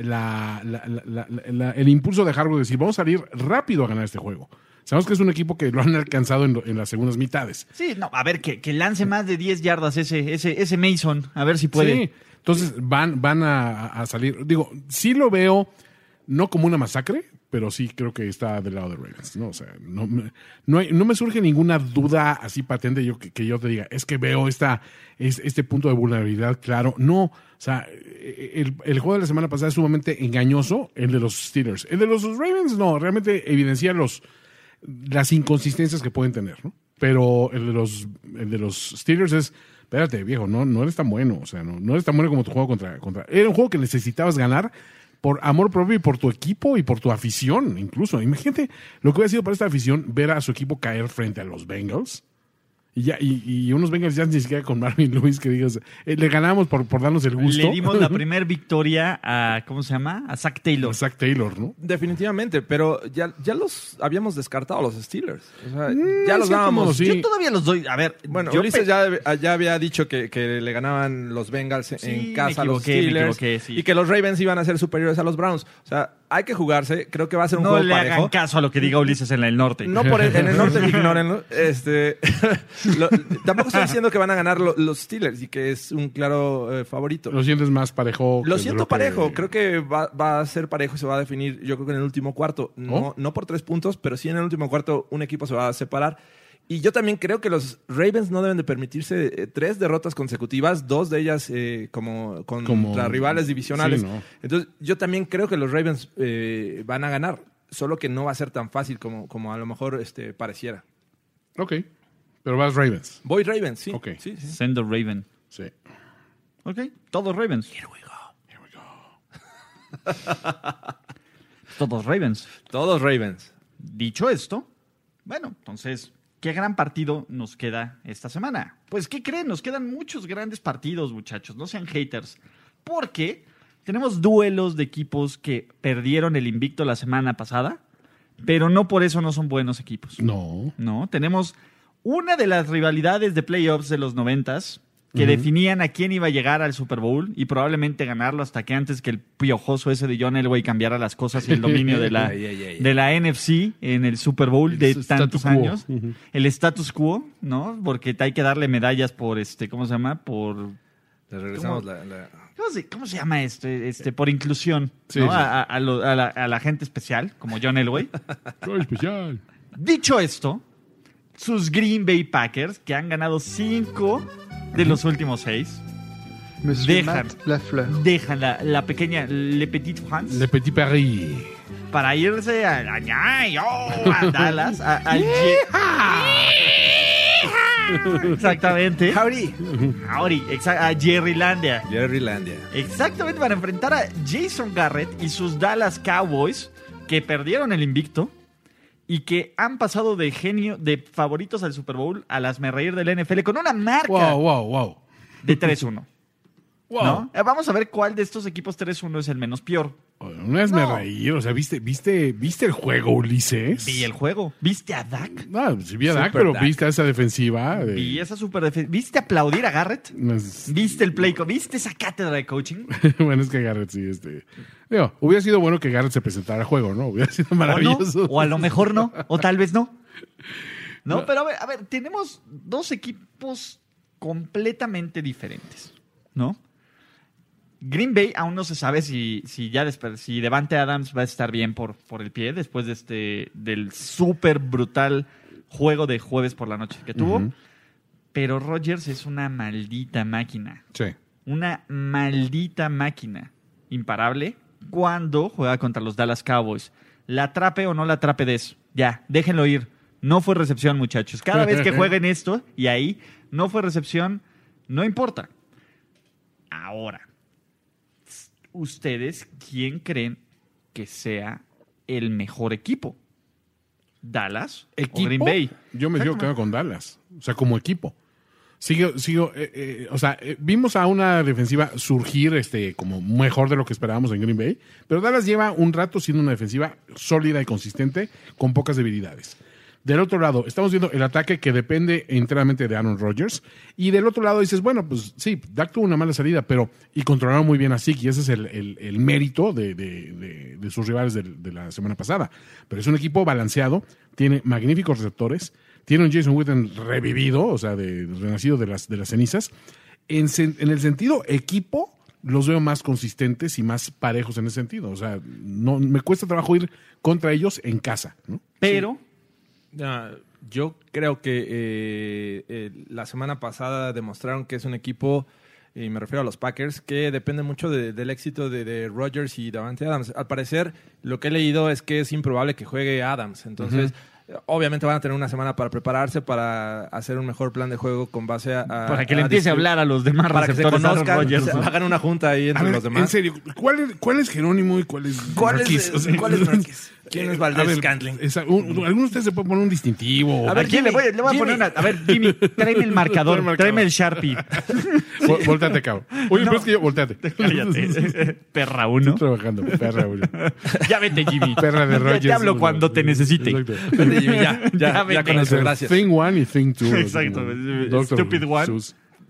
la- la- la- el impulso de Harbaugh de decir, vamos a salir rápido a ganar este juego. Sabemos que es un equipo que lo han alcanzado en, las segundas mitades. Sí, no, a ver, que, que lance más de 10 yardas ese, ese, ese Mason, a ver si puede. Sí, entonces van, van a, a salir. Digo, sí lo veo no como una masacre, pero sí creo que está del lado de Ravens. ¿no? O sea, no, me- no, me surge ninguna duda así patente yo, que, que yo te diga, es que veo esta, es, este punto de vulnerabilidad claro. No, o sea, el, el juego de la semana pasada es sumamente engañoso, el de los Steelers. El de los Ravens no, realmente evidencia los, las inconsistencias que pueden tener, ¿no? Pero el de los, el de los Steelers es, espérate, viejo, no, no eres tan bueno, o sea, no, no eres tan bueno como tu juego contra, contra. Era un juego que necesitabas ganar por amor propio y por tu equipo y por tu afición, incluso. Imagínate lo que hubiera sido para esta afición ver a su equipo caer frente a los Bengals. Y, ya, y, y unos Bengals ya ni siquiera con Marvin Lewis que digas, eh, le ganamos por, por darnos el gusto. Le dimos la primera victoria a, ¿cómo se llama? A Zach Taylor. A Zach Taylor, ¿no? Definitivamente, pero ya, ya los habíamos descartado los Steelers. O sea, Mm, ya los sí, como dábamos. sí. Yo todavía los doy. A ver, Bueno, yo Ulises pe- ya, ya había dicho que, que le ganaban los Bengals en- Sí, casa a los Steelers sí. y que los Ravens iban a ser superiores a los Browns. O sea, hay que jugarse. Creo que va a ser un no juego le parejo. hagan caso a lo que diga Ulises en el norte. No por el- en el norte, ignórenlo. Este, lo- tampoco estoy diciendo que van a ganar lo- los Steelers y que es un claro eh, favorito. Lo sientes más parejo. Lo siento parejo, creo que va, va a ser parejo y se va a definir, yo creo que en el último cuarto. No, ¿Oh? no por tres puntos, pero sí en el último cuarto un equipo se va a separar. Y yo también creo que los Ravens no deben de permitirse eh, tres derrotas consecutivas, dos de ellas eh, como contra Como- rivales divisionales. Sí, ¿no? Entonces, yo también creo que los Ravens eh, van a ganar, solo que no va a ser tan fácil como, como a lo mejor este, pareciera. Ok. Pero vas Ravens. Voy Ravens, sí. Ok. sí, sí. Send the Raven. Sí. Ok, todos Ravens. Todos Ravens. Todos Ravens. Dicho esto, bueno, entonces, ¿qué gran partido nos queda esta semana? Pues, ¿qué creen? Nos quedan muchos grandes partidos, muchachos. No sean haters. Porque tenemos duelos de equipos que perdieron el invicto la semana pasada, pero no por eso no son buenos equipos. No. No, tenemos una de las rivalidades de playoffs de los noventas que definían a quién iba a llegar al Super Bowl y probablemente ganarlo hasta que antes que el piojoso ese de John Elway cambiara las cosas y el dominio de la, de la NFC en el Super Bowl de El tantos años. El status quo, ¿no? Porque hay que darle medallas por este, ¿cómo se llama? Por Le regresamos la, la- ¿Cómo se, cómo se llama esto? Este, por inclusión, Sí, ¿no? sí. A, a- a lo- a la, a la gente especial, como John Elway. Qué especial. Dicho esto, sus Green Bay Packers, que han ganado cinco de los últimos seis, Monsieur Dejan. Lafleur. dejan la, la pequeña Le Petit France Le Petit Paris. para irse a, a- oh, a Dallas, a, a Ye- Exactamente. Howdy. Howdy, exa- a Jerrylandia. Jerrylandia. Exactamente, para enfrentar a Jason Garrett y sus Dallas Cowboys, que perdieron el invicto y que han pasado de genio, de favoritos al Super Bowl a las me reír del NFL con una marca Wow, wow, wow. de 3-1. Wow. ¿no? Eh, Vamos a ver cuál de estos equipos 3-1 es el menos peor. No es me No. reír, o sea, ¿viste, viste, ¿viste el juego, Ulises? Vi el juego. ¿Viste a Dak? No, sí vi a Dak, Super pero Dak. viste a esa defensiva. de- Vi esa super defen- ¿Viste aplaudir a Garrett? No es- ¿Viste el play? co- ¿Viste esa cátedra de coaching? bueno, es que Garrett sí, este... Digo, hubiera sido bueno que Garrett se presentara al juego, ¿no? Hubiera sido ¿O no? maravilloso. O a lo mejor no, o tal vez no. No, pero a ver, a ver, tenemos dos equipos completamente diferentes, ¿no? Green Bay aún no se sabe si, si ya despe- si Devante Adams va a estar bien por, por el pie después de este del súper brutal juego de jueves por la noche que tuvo. Pero Rodgers es una maldita máquina. Sí. Una maldita máquina. Imparable. Cuando juega contra los Dallas Cowboys. La atrape o no la atrape de eso. Ya, déjenlo ir. No fue recepción, muchachos. Cada vez que jueguen esto y ahí, no fue recepción, No importa. Ahora, ¿ustedes quién creen que sea el mejor equipo? ¿Dallas o Green Bay? Yo me sigo quedando con Dallas. O sea, como equipo. Sigo, sigo, eh, eh, o sea, eh, vimos a una defensiva surgir este, como mejor de lo que esperábamos en Green Bay, pero Dallas lleva un rato siendo una defensiva sólida y consistente con pocas debilidades. Del otro lado, estamos viendo el ataque que depende enteramente de Aaron Rodgers. Y del otro lado dices, bueno, pues sí, Dak tuvo una mala salida, pero y controlaron muy bien a Zeke, y ese es el, el- el mérito de, de- de- de sus rivales de, la semana pasada. Pero es un equipo balanceado, tiene magníficos receptores, tiene un Jason Witten revivido, o sea, de, renacido de las, de las cenizas. En, sen- en el sentido equipo, los veo más consistentes y más parejos en ese sentido. O sea, no me cuesta trabajo ir contra ellos en casa, ¿no? Pero Ah, yo creo que eh, eh, la semana pasada demostraron que es un equipo, y me refiero a los Packers, que depende mucho de- del éxito de, de Rodgers y Davante Adams. Al parecer, lo que he leído es que es improbable que juegue Adams. Entonces, obviamente van a tener una semana para prepararse, para hacer un mejor plan de juego con base a... para que le empiece a hablar a los demás Para que se conozcan, hagan una junta ahí A entre ver, los demás. En serio, ¿cuál es, cuál es Jerónimo y cuál es ¿Cuál es, Marquis? O sea, cuál es Marquis? ¿Quién es a Valdés ver, Scantling? esa- un- ¿Alguno de ustedes se puede poner un distintivo? A ver, ¿quién le voy, le voy a poner una. A ver, Jimmy, tráeme el marcador, Trae el marcador. tráeme el Sharpie. Vol- Volteate, cabrón. Oye, pero es que yo, volteate. Cállate. Perra uno. Estoy trabajando, perra, güey. Ya vete, Jimmy. Perra de Ya Rogers. Te hablo cuando te necesite. Exacto. Vete, Jimmy, ya, ya, Ya ya, vete. con eso, gracias. Thing one y thing two. Exacto. Doctor Stupid one.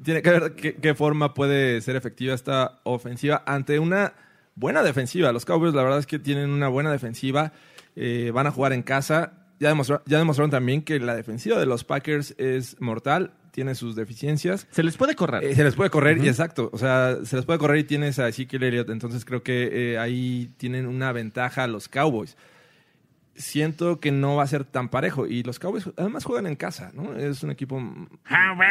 Tiene que ver qué, qué forma puede ser efectiva esta ofensiva ante una buena defensiva. Los Cowboys, la verdad es que tienen una buena defensiva. Eh, van a jugar en casa. Ya, demostró- ya demostraron también que la defensiva de los Packers es mortal, tiene sus deficiencias. Se les puede correr. Eh, se les puede correr, y exacto. O sea, se les puede correr y tienes a Ezekiel Elliott. Entonces creo que eh, ahí tienen una ventaja los Cowboys. Siento que no va a ser tan parejo. Y los Cowboys además juegan en casa, ¿no? Es un equipo. m-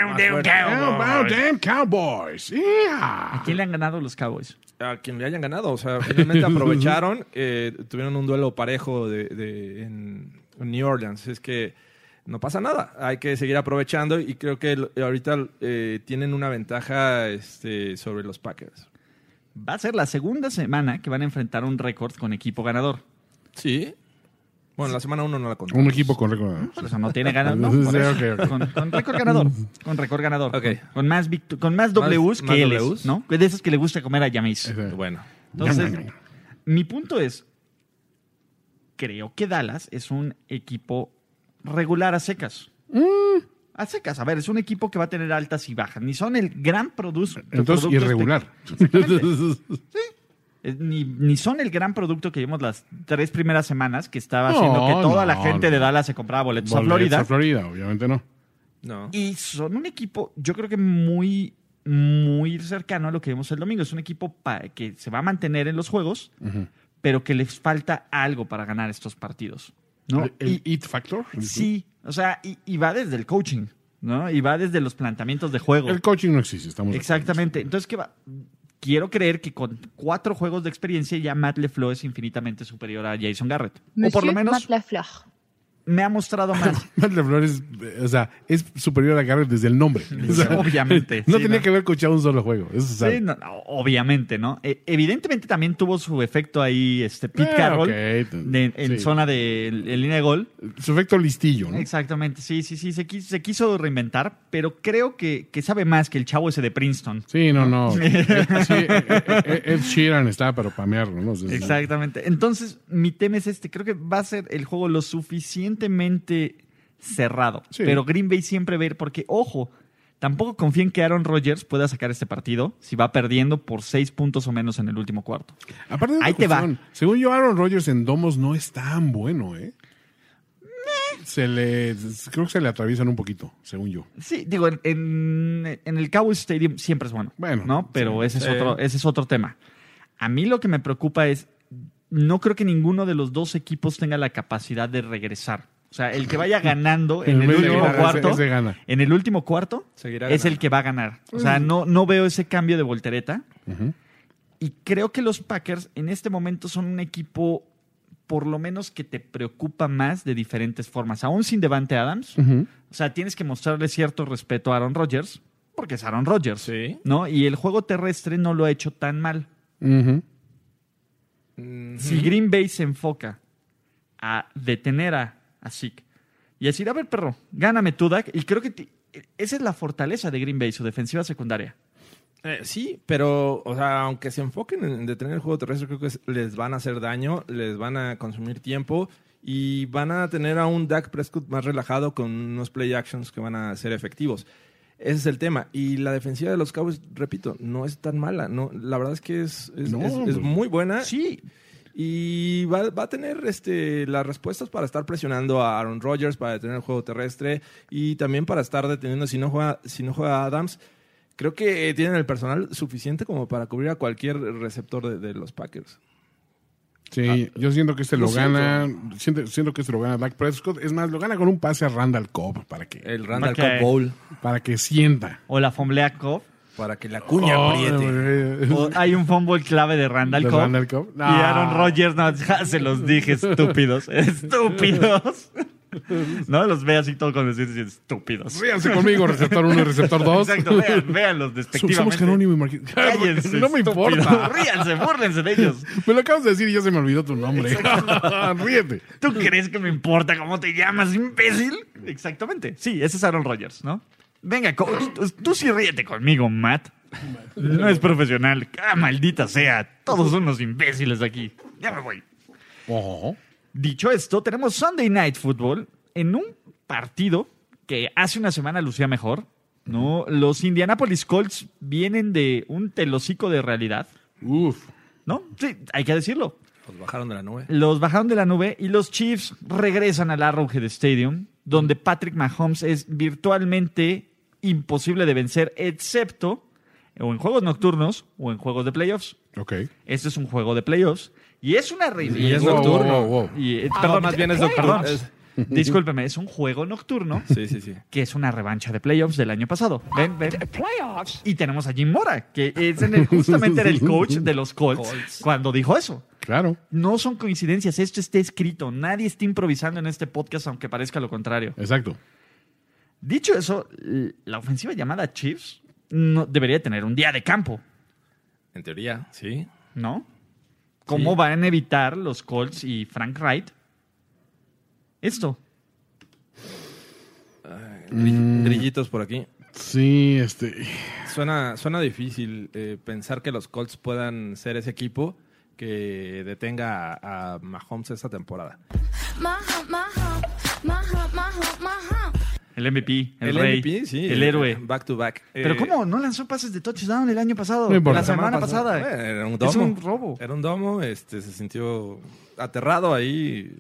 más fuerte. How about them Cowboys? Yeah. ¿A quién le han ganado los Cowboys? a quien le hayan ganado. O sea, finalmente aprovecharon, eh, tuvieron un duelo parejo de, de- en, New Orleans. Es que no pasa nada. Hay que seguir aprovechando y creo que ahorita eh, tienen una ventaja este, sobre los Packers. Va a ser la segunda semana que van a enfrentar un récord con equipo ganador. Sí. Bueno, la semana uno no la contó. Un equipo con récord. ¿no? Por eso no tiene ganas, ¿no? Sí, Por eso. ok, ok. Con, con récord ganador. Con récord ganador. Ok. Con, más, victo- con más Ws más que Ls, Ws. ¿no? De esos que le gusta comer a Yamis. Ese. Bueno. Entonces, mi punto es, creo que Dallas es un equipo regular a secas. A secas, a ver, es un equipo que va a tener altas y bajas. Ni son el gran produ- Entonces, producto irregular. Eh, Ni, ni son el gran producto que vimos las tres primeras semanas, que estaba No, haciendo que toda la gente no. de Dallas se compraba boletos a Boletos Florida. A Florida, obviamente no. No. Y son un equipo, yo creo que muy, muy cercano a lo que vimos el domingo. Es un equipo que se va a mantener en los juegos, pero que les falta algo para ganar estos partidos. ¿no? El, el Y- It Factor. sí, o sea, y, y va desde el coaching, ¿no? Y va desde los planteamientos de juego. El coaching no existe, estamos. Exactamente. Entonces, ¿qué va? Quiero creer que con cuatro juegos de experiencia ya Matt LeFleur es infinitamente superior a Jason Garrett. o por lo menos Matt. Me ha mostrado más. Matt LeFleur es, o sea, es superior a Garrett desde el nombre. O sea, Obviamente, No sí, tenía ¿no? que haber coachado un solo juego. Eso sabe. Sí, no, obviamente, ¿no? Eh, evidentemente también tuvo su efecto ahí este Pete Carroll de- en Sí. zona de, en línea de gol. Su efecto listillo, ¿no? Exactamente, sí, sí, sí, se quiso, se quiso reinventar, pero creo que, que sabe más que el chavo ese de Princeton. Sí, no, no. Eh, eh, eh, Ed Sheeran está para pamearlo, ¿no? Exactamente. Entonces, mi tema es este. Creo que va a ser el juego lo suficientemente cerrado. Sí. Pero Green Bay siempre va a ir porque, ojo, tampoco confío en que Aaron Rodgers pueda sacar este partido si va perdiendo por seis puntos o menos en el último cuarto. Aparte de Ahí otra te va. cuestión, Según yo, Aaron Rodgers en domos no es tan bueno, ¿eh? Se le, creo que se le atraviesan un poquito, según yo. Sí, digo, en, en- en el Cowboys Stadium siempre es bueno. Bueno, ¿no? Pero ese, es sí. otro, ese es otro tema. A mí lo que me preocupa es, no creo que ninguno de los dos equipos tenga la capacidad de regresar. O sea, el que vaya ganando en el último cuarto, ese gana. en el último cuarto, Seguirá es el que va a ganar. O sea, no, no veo ese cambio de voltereta. Y creo que los Packers en este momento son un equipo, por lo menos, que te preocupa más de diferentes formas. Aún sin Devante Adams. O sea, tienes que mostrarle cierto respeto a Aaron Rodgers. porque es Aaron Rodgers. Sí. ¿No? Y el juego terrestre no lo ha hecho tan mal. Si Green Bay se enfoca a detener a, a Zeke y decir, a ver, perro, gáname tú, Dak, y creo que esa es la fortaleza de Green Bay, su defensiva secundaria. Eh, sí, pero, o sea, aunque se enfoquen en detener el juego terrestre, creo que es- les van a hacer daño, les van a consumir tiempo y van a tener a un Dak Prescott más relajado con unos play actions que van a ser efectivos. Ese es el tema. Y la defensiva de los Cowboys, repito, no es tan mala. No, la verdad es que es, es- No, es- es muy buena. Sí, Y va, va a tener este, las respuestas para estar presionando a Aaron Rodgers, para detener el juego terrestre y también para estar deteniendo si no juega, si no juega Adams. Creo que tienen el personal suficiente como para cubrir a cualquier receptor de, de los Packers. Sí, yo siento que este lo lo, gana, siento, siento que este lo gana Dak Prescott. Es más, lo gana con un pase a Randall Cobb para que, El Randall. Cobb Bowl, para que sienta. o la fomblea Cobb. para que la cuña Oh, apriete. eh, hay un fumble clave de Randall ¿De Cobb. Randall Cobb? Y Aaron. Rodgers, no, ya se los dije, estúpidos. Estúpidos. No los ve así todo con decir estúpidos. Ríanse conmigo, receptor 1 y receptor 2. Exacto, vean, véanlos Somos despectivamente. Jerónimo y Marquito. Cállense, No me estúpidos. importa. Ríanse, búrlense de ellos. Me lo acabas de decir y ya se me olvidó tu nombre. Ríete. ¿Tú crees que me importa cómo te llamas, imbécil? Exactamente. Sí, ese es Aaron Rodgers, ¿no? Venga, tú, sí ríete conmigo, Matt. No es profesional. Ah, maldita sea. Todos son unos imbéciles aquí. Ya me voy. Ojo. Dicho esto, tenemos Sunday Night Football en un partido que hace una semana lucía mejor. ¿no? Los Indianapolis Colts vienen de un telocico de realidad. Uf. ¿No? Sí, hay que decirlo. Los bajaron de la nube. Los bajaron de la nube y los Chiefs regresan al Arrowhead Stadium, donde Patrick Mahomes es virtualmente imposible de vencer, excepto o en juegos nocturnos o en juegos de playoffs. Ok. Este es un juego de playoffs y es una re- Y es Wow, nocturno. wow, wow. y, eh, Ah, perdón, más bien es nocturno. Discúlpeme, es un juego nocturno Sí, sí, sí. que es una revancha de playoffs del año pasado. Ven, ven. Y tenemos a Jim Mora, que es en el- justamente era el coach de los Colts, Colts. cuando dijo eso. Claro. No son coincidencias, esto está escrito. Nadie está improvisando en este podcast, aunque parezca lo contrario. Exacto. Dicho eso, la ofensiva llamada Chiefs no, debería tener un día de campo, En teoría, sí. ¿no? ¿Cómo Sí. van a evitar los Colts y Frank Wright esto? Grill- Grillitos por aquí. Sí, este. Suena, suena difícil eh, pensar que los Colts puedan ser ese equipo que detenga a, a Mahomes esta temporada. My hump, my El MVP, el, El, rey, MVP, sí. el héroe. Back to back. Pero Eh, ¿cómo? No lanzó pases de touchdown el año pasado. No importa. la semana pasada. Era un Es domo. un robo. Era un domo. Este, se sintió aterrado ahí.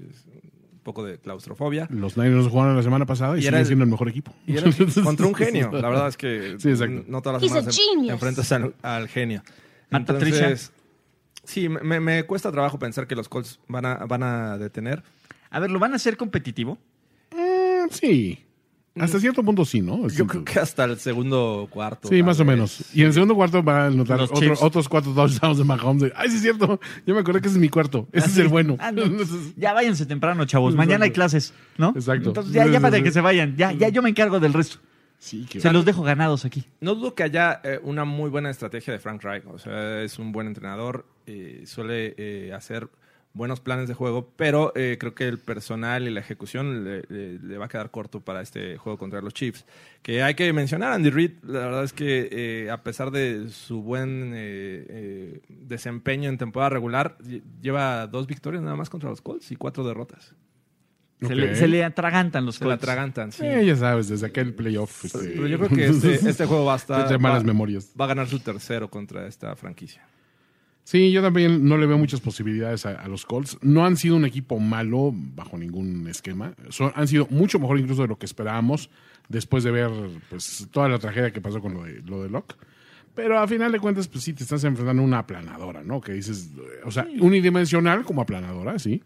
Un poco de claustrofobia. Los Niners jugaron la semana pasada y, Y siguen el- siendo el mejor equipo. Y era contra un genio. La verdad es que Sí, exacto. no todas las semanas en- enfrentas al, al genio. Entonces, sí, me, me cuesta trabajo pensar que los Colts van a, van a detener. A ver, ¿lo van a hacer competitivo? Mm, sí. Hasta cierto punto sí, ¿no? Yo creo que hasta el segundo cuarto. Sí, más o menos. Y en el segundo cuarto van a notar otro- otros cuatro touchdowns de Mahomes. Ay, sí es cierto. Yo me acordé que ese es mi cuarto. Ese es el bueno. Ah, no. Ya váyanse temprano, chavos. Mañana hay clases, ¿no? Exacto. Entonces ya, ya para que se vayan. Ya, ya yo me encargo del resto. sí, que Se los dejo ganados aquí. No dudo que haya eh, una muy buena estrategia de Frank Reich. O sea, es un buen entrenador, eh, suele eh, hacer buenos planes de juego, pero eh, creo que el personal y la ejecución le, le- le va a quedar corto para este juego contra los Chiefs. Que hay que mencionar, Andy Reid, la verdad es que eh, a pesar de su buen eh, eh, desempeño en temporada regular, lle- lleva dos victorias nada más contra los Colts y cuatro derrotas. Se, le, se le atragantan los Se Colts. atragantan, sí. Eh, ya sabes, desde aquel playoff. este, Pero yo creo que este, este juego va a estar... de malas va- memorias. va a ganar su tercero contra esta franquicia. Sí, yo también no le veo muchas posibilidades a, a los Colts. No han sido un equipo malo bajo ningún esquema. Son- han sido mucho mejor incluso de lo que esperábamos después de ver pues, toda la tragedia que pasó con lo de, lo de Locke. Pero a final de cuentas, pues sí, te estás enfrentando a una aplanadora, ¿no? Que dices, o sea, unidimensional como aplanadora, sí.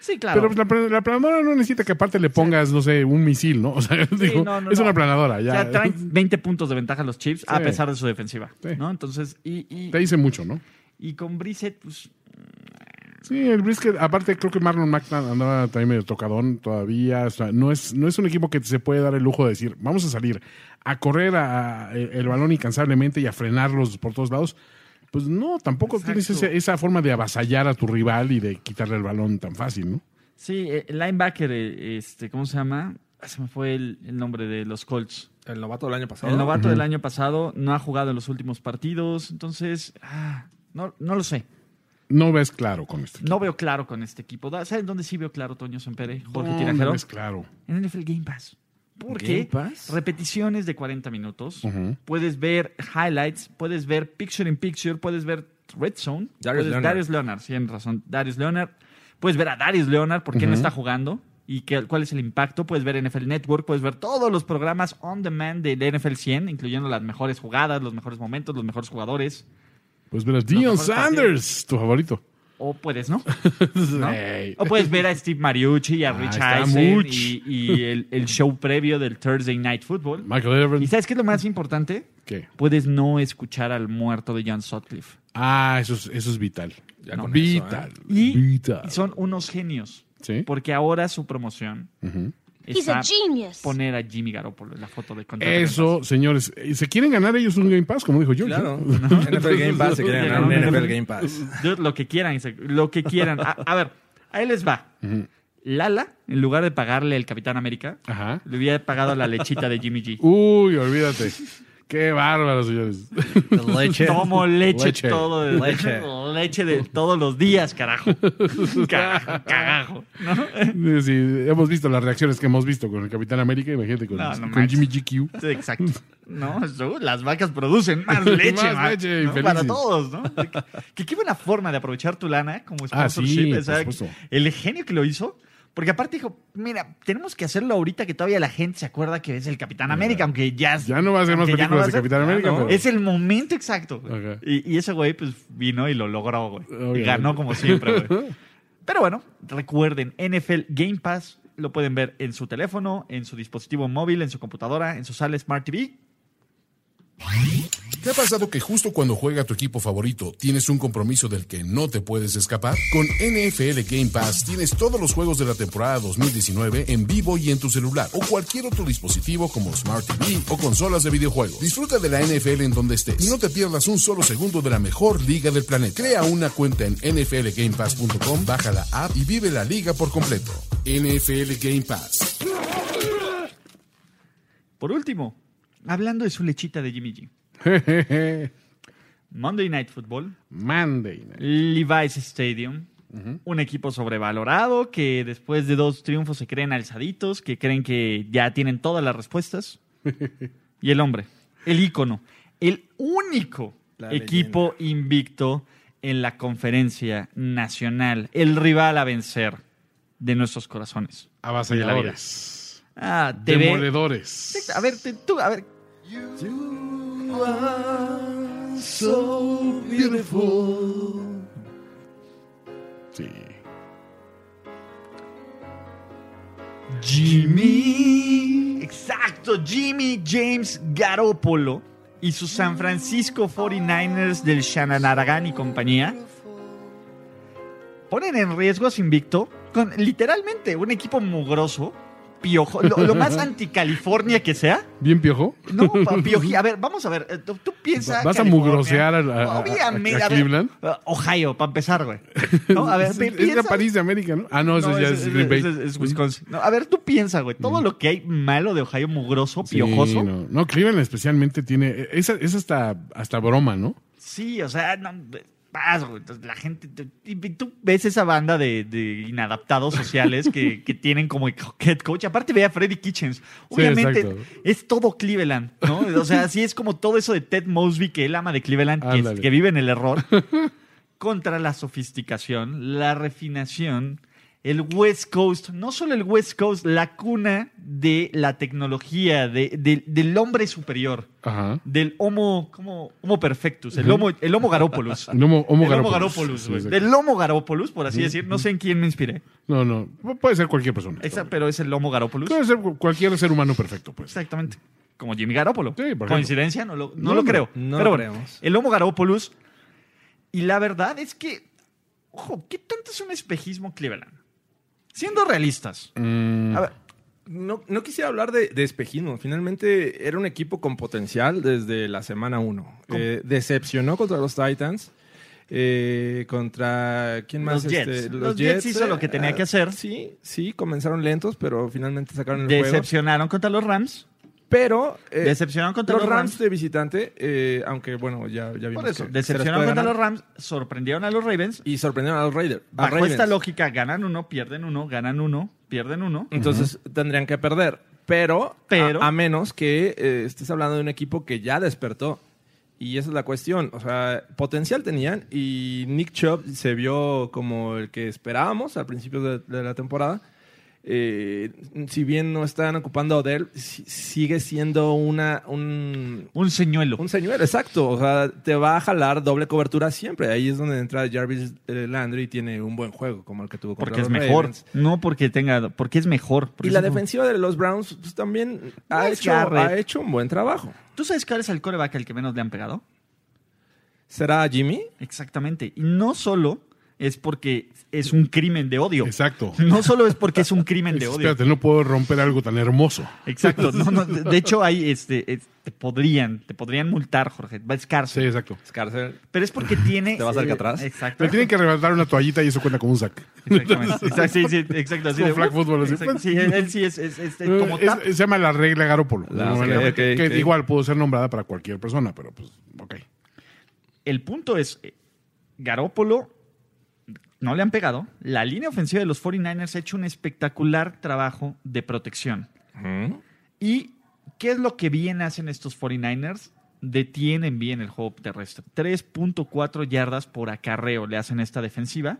Sí, claro. Pero pues, la, la aplanadora no necesita que aparte le pongas, no sé, un misil, ¿no? O sea, digo, no, no, es no. una aplanadora, o ya. sea, traen 20 puntos de ventaja los Chiefs a pesar de su defensiva. Sí. ¿no? Entonces, y, y, Te dice mucho, ¿no? Y con Brissett, pues. Sí, el brisket, aparte creo que Marlon Mack andaba también medio tocadón todavía. O sea, no es, no es un equipo que se puede dar el lujo de decir, vamos a salir a correr a- a- el balón incansablemente y a frenarlos por todos lados. Pues no, tampoco tienes esa forma de avasallar a tu rival y de quitarle el balón tan fácil, ¿no? Sí, eh, el linebacker, eh, este, ¿cómo se llama? Ah, Se me fue el, el nombre de los Colts. El novato del año pasado. El novato del año pasado no ha jugado en los últimos partidos, entonces, ah, no, no lo sé. No ves claro con este. No veo claro con este equipo. ¿Saben dónde sí veo claro, Toño Sempere? Jorge No, Tinajero? no ves claro. En NFL Game Pass. ¿Por ¿Game qué? Pass? Repeticiones de 40 minutos. Puedes ver highlights, puedes ver picture in picture, puedes ver Red Zone. Darius Leonard. Darius Leonard, sí, tienes razón. Darius Leonard. Puedes ver a Darius Leonard, por qué no está jugando y qué, cuál es el impacto. Puedes ver NFL Network, puedes ver todos los programas on demand de NFL 100, incluyendo las mejores jugadas, los mejores momentos, los mejores jugadores. Pues verás, Dion mejores Sanders, tu favorito. O puedes, ¿no? ¿No? O puedes ver a Steve Mariucci y a Ah, Rich Eisen y, y el, el show previo del Thursday Night Football. Michael Evans. ¿Y sabes qué es lo más importante? ¿Qué? Puedes no escuchar al muerto de John Sutcliffe. Ah, eso es, eso es vital. Ya con vital. eso, Y, Vital. y son unos genios. Sí. Porque ahora su promoción Ujú. He's es a genius. poner a Jimmy Garoppolo en la foto de contrato. Eso, señores, ¿se quieren ganar ellos un Game Pass, como dijo yo? Claro. NFL Game Pass se quiere ganar un NFL Game Pass. Lo que quieran, lo que quieran. A, a ver, ahí les va. Lala, en lugar de pagarle al Capitán América, Ajá. le hubiera pagado la lechita de Jimmy G. Uy, olvídate. Qué bárbaro, señores. Leche. Tomo leche, Leche. todo de, Leche. leche de todos los días, carajo. Carajo, carajo. ¿no? Sí, hemos visto las reacciones que hemos visto con el Capitán América, imagínate con, No, no con. Jimmy GQ. Sí, exacto. No, eso, las vacas producen más leche, Más leche, ¿no? para todos, ¿no? Que qué buena forma de aprovechar tu lana como Ah, sponsorship. sí, o sea, supuesto. el genio que lo hizo, porque aparte dijo, mira, tenemos que hacerlo ahorita que todavía la gente se acuerda que es el Capitán América, aunque ya... Ya no va a hacer más no películas de ser- Capitán América, no. pero- Es el momento exacto. Y, y ese güey pues vino y lo logró, güey. Y ganó como siempre, güey. Pero bueno, recuerden, NFL Game Pass lo pueden ver en su teléfono, en su dispositivo móvil, en su computadora, en su sala Smart TV. ¿Te ha pasado que justo cuando juega tu equipo favorito tienes un compromiso del que no te puedes escapar? Con NFL Game Pass tienes todos los juegos de la temporada 2019 en vivo y en tu celular o cualquier otro dispositivo como Smart TV o consolas de videojuegos. Disfruta de la NFL en donde estés y no te pierdas un solo segundo de la mejor liga del planeta. Crea una cuenta en nflgamepass.com, baja la app y vive la liga por completo. NFL Game Pass. Por último, hablando de su lechita de Jimmy G. Monday Night Football, Monday. night. Levi's Stadium, un equipo sobrevalorado que después de dos triunfos se creen alzaditos, que creen que ya tienen todas las respuestas. y el hombre, el ícono, el único La equipo invicto en la conferencia nacional, el rival a vencer de nuestros corazones. Avasalladores. Ah, te ve- Demoledores. A ver, te- tú, a ver, Sí. Jimmy. Exacto, Jimmy James Garoppolo y sus San Francisco 49ers del Shananaragan y compañía ponen en riesgo a su invicto con literalmente un equipo mugroso, piojo, lo, lo más anti-California que sea. ¿Bien piojo? No, pioji- A ver, vamos a ver. eh, Tú, tú piensas. ¿Vas a mugrosear a- a- a- Obviamente, a ver, Cleveland? eh, Ohio, para empezar, güey. No, a ver, es, es piensa- París de América, ¿no? Ah, no, eso no, ya es ese- Green Bay. es Wisconsin. No, a ver, tú piensa, güey. Todo lo que hay malo de Ohio, mugroso, Sí, piojoso. no. no, Cleveland especialmente tiene. Es, es hasta, hasta broma, ¿no? Sí, o sea, no, vas, güey. Entonces, la gente. tú- y Tú ves esa banda de, de inadaptados sociales que, que tienen como head coach. Aparte, ve a Freddy Kitchens. Obviamente, es todo Cleveland, ¿no? O sea, sí es como todo eso de Ted Mosby, que él ama de Cleveland, que vive en el error. contra la sofisticación, la refinación, el West Coast, no solo el West Coast, la cuna de la tecnología, de- de- del hombre superior, Ajá. del Homo, ¿cómo? Homo perfectus, el Homo, el homo Garópolis. El Homo, Homo El Homo Sí, exacto. Del Homo Garópolis, por así decir. No sé en quién me inspiré. No, no. Puede ser cualquier persona. Exa- pero es el Homo Garópolis. Puede ser cualquier ser humano perfecto, pues. Exactamente. Como Jimmy Garoppolo. Sí. Coincidencia, no lo, no No, lo creo. no Pero bueno, creemos. el Homo Garoppolus. Y la verdad es que ojo, ¿qué tanto es un espejismo Cleveland? Siendo realistas. Mm, A ver, no, no quisiera hablar de, de espejismo. Finalmente era un equipo con potencial desde la semana 1. decepcionó contra los Titans. eh, contra quién más Los Jets. Este, Los Jets hizo lo que tenía que hacer. sí sí comenzaron lentos pero finalmente sacaron el juego Decepcionaron contra los Rams. Pero eh, Decepcionaron contra los los Rams Rams. de visitante eh, aunque bueno ya, ya vimos Por eso, que decepcionaron contra ganar. los Rams, sorprendieron a los Ravens. y sorprendieron a los Raiders Bajo Ravens. esta lógica, ganan uno, pierden uno, ganan uno, pierden uno. Entonces tendrían que perder. Pero, Pero- a, a menos que eh, estés hablando de un equipo que ya despertó. Y esa es la cuestión. O sea, potencial tenían y Nick Chubb se vio como el que esperábamos al principio de, de la temporada. Eh, si bien no están ocupando a Odell, si- sigue siendo una, un, Un señuelo. un señuelo, exacto. O sea, te va a jalar doble cobertura siempre. Ahí es donde entra Jarvis eh, Landry y tiene un buen juego, como el que tuvo contra porque es mejor. Ravens. No porque tenga, porque es mejor. porque Y la mejor. defensiva de los Browns pues, también ha hecho, Garrett. ha hecho un buen trabajo. ¿Tú sabes cuál es el coreback al que menos le han pegado? ¿Será Jimmy? Exactamente. Y no solo es porque es un crimen de odio. exacto. No solo es porque es un crimen de odio. Espérate, no puedo romper algo tan hermoso. Exacto. No, no, de hecho, hay este, es- te podrían, te podrían multar, Jorge. Va a Sí, exacto. Scarcer. Pero es porque tiene. ¿Te vas al Alcatraz? Exacto. Le tienen que arrebatar una toallita y eso cuenta como un sack. Exactamente. Exacto, sí, sí, exacto. Así Como de- flag football, así. Exacto, Sí, él, sí es, es- es- como es- tap. se llama la regla Garópolo. La- No, ok, no, ok, que ok. igual pudo ser nombrada para cualquier persona, pero pues, ok. El punto es, eh, Garópolo no le han pegado. La línea ofensiva de los 49ers ha hecho un espectacular trabajo de protección. ¿Y qué es lo que bien hacen estos 49ers? Detienen bien el juego terrestre. 3.4 yardas por acarreo le hacen a esta defensiva.